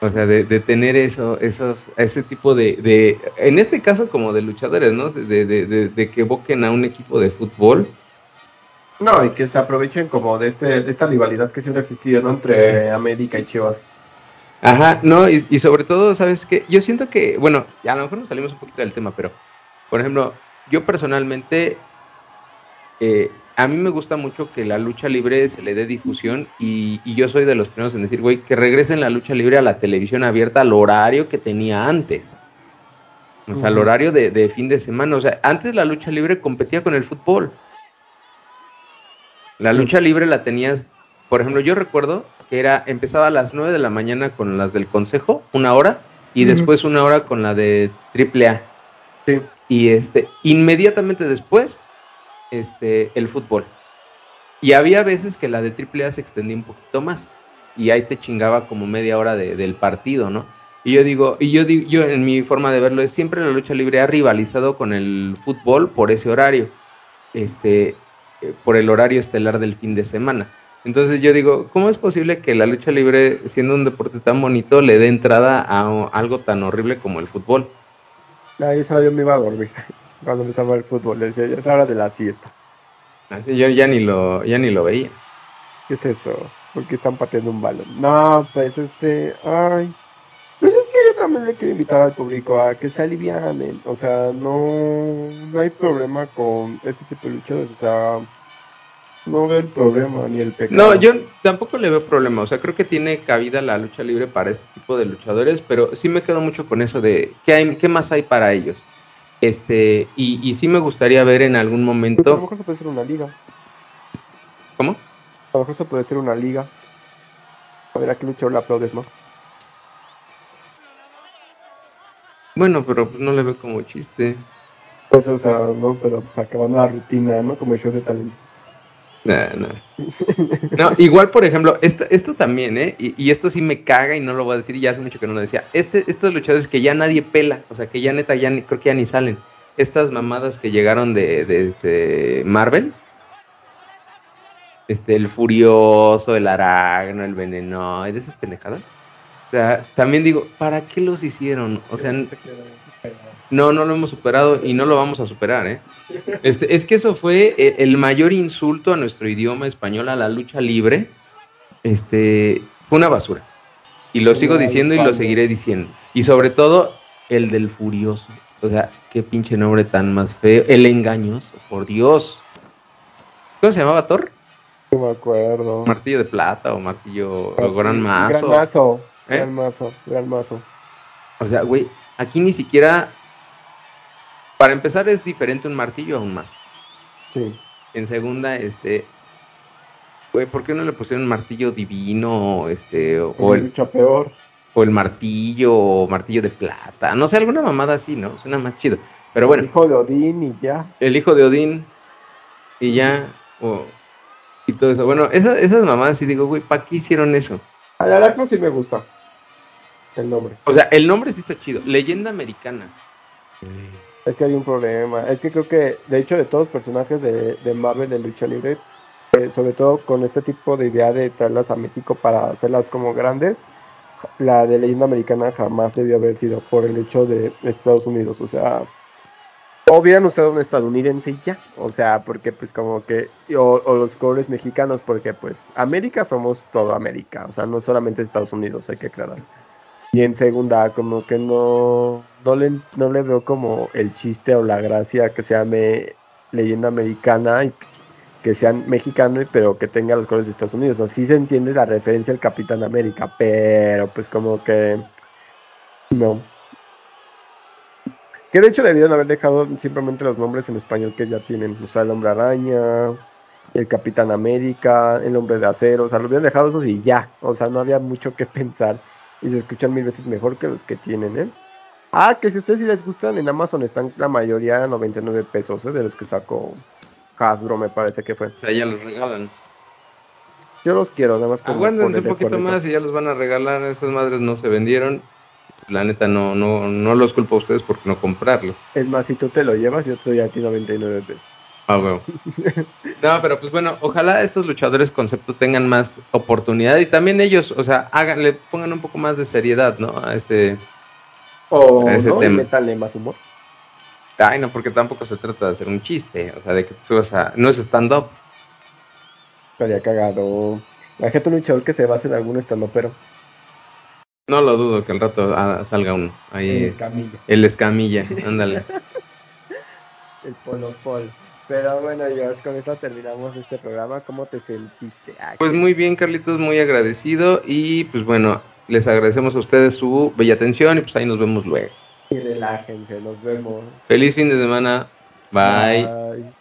[SPEAKER 1] O sea, de, tener eso, esos, ese tipo de, de, en este caso como de luchadores, ¿no? De, de que evoquen a un equipo de fútbol
[SPEAKER 2] no, y que se aprovechen como de, este, de esta rivalidad que siempre ha existido ¿no? entre América y Chivas.
[SPEAKER 1] Ajá, no, y, sobre todo, ¿sabes qué? Yo siento que, bueno, a lo mejor nos salimos un poquito del tema, pero, por ejemplo, yo personalmente eh, a mí me gusta mucho que la lucha libre se le dé difusión y, y yo soy de los primeros en decir, güey, que regresen la lucha libre a la televisión abierta al horario que tenía antes. O sea, al horario de, de fin de semana. O sea, antes la lucha libre competía con el fútbol. La lucha libre la tenías, por ejemplo, yo recuerdo que era, empezaba a las 9 de la mañana con las del consejo, una hora, y después una hora con la de AAA.
[SPEAKER 2] Sí.
[SPEAKER 1] Y este, inmediatamente después, este, el fútbol. Y había veces que la de AAA se extendía un poquito más. Y ahí te chingaba como media hora de- del partido, ¿no? Y yo digo, y yo digo, yo en mi forma de verlo es siempre la lucha libre ha rivalizado con el fútbol por ese horario. Este, por el horario estelar del fin de semana. Entonces yo digo, ¿cómo es posible que la lucha libre, siendo un deporte tan bonito, le dé entrada a algo tan horrible como el fútbol?
[SPEAKER 2] Ahí esa yo me iba a dormir cuando empezaba el fútbol. Decía, ya es la hora de la siesta.
[SPEAKER 1] Así yo ya ni lo, ya ni lo veía.
[SPEAKER 2] ¿Qué es eso? ¿Por qué están pateando un balón? No, pues este, ay. Pues es que yo también le quiero invitar al público a que se alivianen. O sea, no, no hay problema con este tipo de luchadores. O sea, no veo el problema ni el pecado.
[SPEAKER 1] No, yo tampoco le veo problema. O sea, creo que tiene cabida la lucha libre para este tipo de luchadores, pero sí me quedo mucho con eso de qué, hay, qué más hay para ellos. Este, y, y sí me gustaría ver en algún
[SPEAKER 2] Pues a lo
[SPEAKER 1] momento.
[SPEAKER 2] mejor se puede ser una liga.
[SPEAKER 1] ¿Cómo?
[SPEAKER 2] A lo mejor se puede ser una liga. A ver a qué luchador le aplaudes más.
[SPEAKER 1] Bueno, pero pues no le veo como chiste.
[SPEAKER 2] Pues, o sea, no, pero pues acabando la rutina, ¿no? Como el show de talento.
[SPEAKER 1] Nah, no. No, igual, por ejemplo, esto, esto también, ¿eh? Y, y esto sí me caga y no lo voy a decir, y ya hace mucho que no lo decía. Este, estos luchadores que ya nadie pela, o sea, que ya neta, ya ni, creo que ya ni salen. Estas mamadas que llegaron de, de, este, Marvel. Este, el Furioso, el Aragno, el Veneno, de esas pendejadas. O sea, también digo, ¿para qué los hicieron? O sea, no, no lo hemos superado y no lo vamos a superar, ¿eh? Este, es que eso fue eh, el mayor insulto a nuestro idioma español, a la lucha libre. Este, fue una basura. Y lo sigo diciendo y lo seguiré diciendo. Y sobre todo, el del furioso. O sea, qué pinche nombre tan más feo. El engañoso, por Dios. ¿Cómo se llamaba Thor?
[SPEAKER 2] No me acuerdo.
[SPEAKER 1] Martillo de plata o martillo o gran mazo.
[SPEAKER 2] Gran mazo.
[SPEAKER 1] ¿Eh?
[SPEAKER 2] Gran mazo. Gran mazo.
[SPEAKER 1] O sea, güey, aquí ni siquiera. Para empezar, es diferente un martillo a un mazo.
[SPEAKER 2] Sí.
[SPEAKER 1] En segunda, este. Güey, ¿por qué no le pusieron martillo divino? Este. O,
[SPEAKER 2] O
[SPEAKER 1] el,
[SPEAKER 2] peor.
[SPEAKER 1] o el martillo, o martillo de plata. No sé, alguna mamada así, ¿no? Suena más chido. Pero bueno,
[SPEAKER 2] Hijo de Odín y ya.
[SPEAKER 1] el hijo de Odín. Y ya. o- y todo eso. Bueno, esa- esas mamadas sí digo, güey, ¿para qué hicieron eso?
[SPEAKER 2] Al Aracno sí me gusta. El nombre.
[SPEAKER 1] O sea, el nombre sí está chido. Leyenda americana.
[SPEAKER 2] Es que hay un problema. Es que creo que, de hecho, de todos los personajes de, de Marvel de lucha libre, eh, sobre todo con este tipo de idea de traerlas a México para hacerlas como grandes, la de leyenda americana jamás debió haber sido por el hecho de Estados Unidos. O sea, o hubieran usado un estadounidense y ya. O sea, porque pues como que, o, o los colores mexicanos, porque pues América somos todo América. O sea, no solamente Estados Unidos, hay que aclarar. Y en segunda, como que no, no, le, no le veo como el chiste o la gracia que se llame leyenda americana y que sean mexicano, pero que tenga los colores de Estados Unidos. Así se entiende la referencia al Capitán América, pero pues como que no. Que de hecho debieron haber dejado simplemente los nombres en español que ya tienen. O sea, el Hombre Araña, el Capitán América, el Hombre de Acero. O sea, lo hubieran dejado esos y ya. O sea, no había mucho que pensar y se escuchan mil veces mejor que los que tienen, ¿eh? Ah, que si a ustedes sí les gustan, en Amazon están la mayoría a 99 pesos, ¿eh? De los que sacó Hasbro, me parece que fue.
[SPEAKER 1] O sea, ya los regalan.
[SPEAKER 2] Yo los quiero, nada más.
[SPEAKER 1] Aguántense un poquito más y ya los van a regalar. Esas madres no se vendieron. La neta, no, no, no los culpo a ustedes por no comprarlos.
[SPEAKER 2] Es más, si tú te lo llevas, yo te doy a ti 99 pesos.
[SPEAKER 1] Ah. No, pero pues bueno, ojalá estos luchadores concepto tengan más oportunidad y también ellos, o sea, hagan, le pongan un poco más de seriedad, ¿no? A ese.
[SPEAKER 2] O
[SPEAKER 1] Ese
[SPEAKER 2] no, y
[SPEAKER 1] tema.
[SPEAKER 2] métanle más humor.
[SPEAKER 1] Ay, no, porque tampoco se trata de hacer un chiste, o sea, de que tú subas a. No es stand-up.
[SPEAKER 2] Estaría cagado. Imagínate un luchador que se base en algún estando, pero
[SPEAKER 1] No lo dudo que al rato ah, salga uno. Ahí.
[SPEAKER 2] escamilla.
[SPEAKER 1] El escamilla, ándale.
[SPEAKER 2] El polo polo. Pero bueno, Josh, con esto terminamos este programa. ¿Cómo te sentiste?
[SPEAKER 1] Pues muy bien, Carlitos, muy agradecido. Y pues bueno, les agradecemos a ustedes su bella atención y pues ahí nos vemos luego.
[SPEAKER 2] Y relájense, nos vemos.
[SPEAKER 1] Feliz fin de semana. Bye.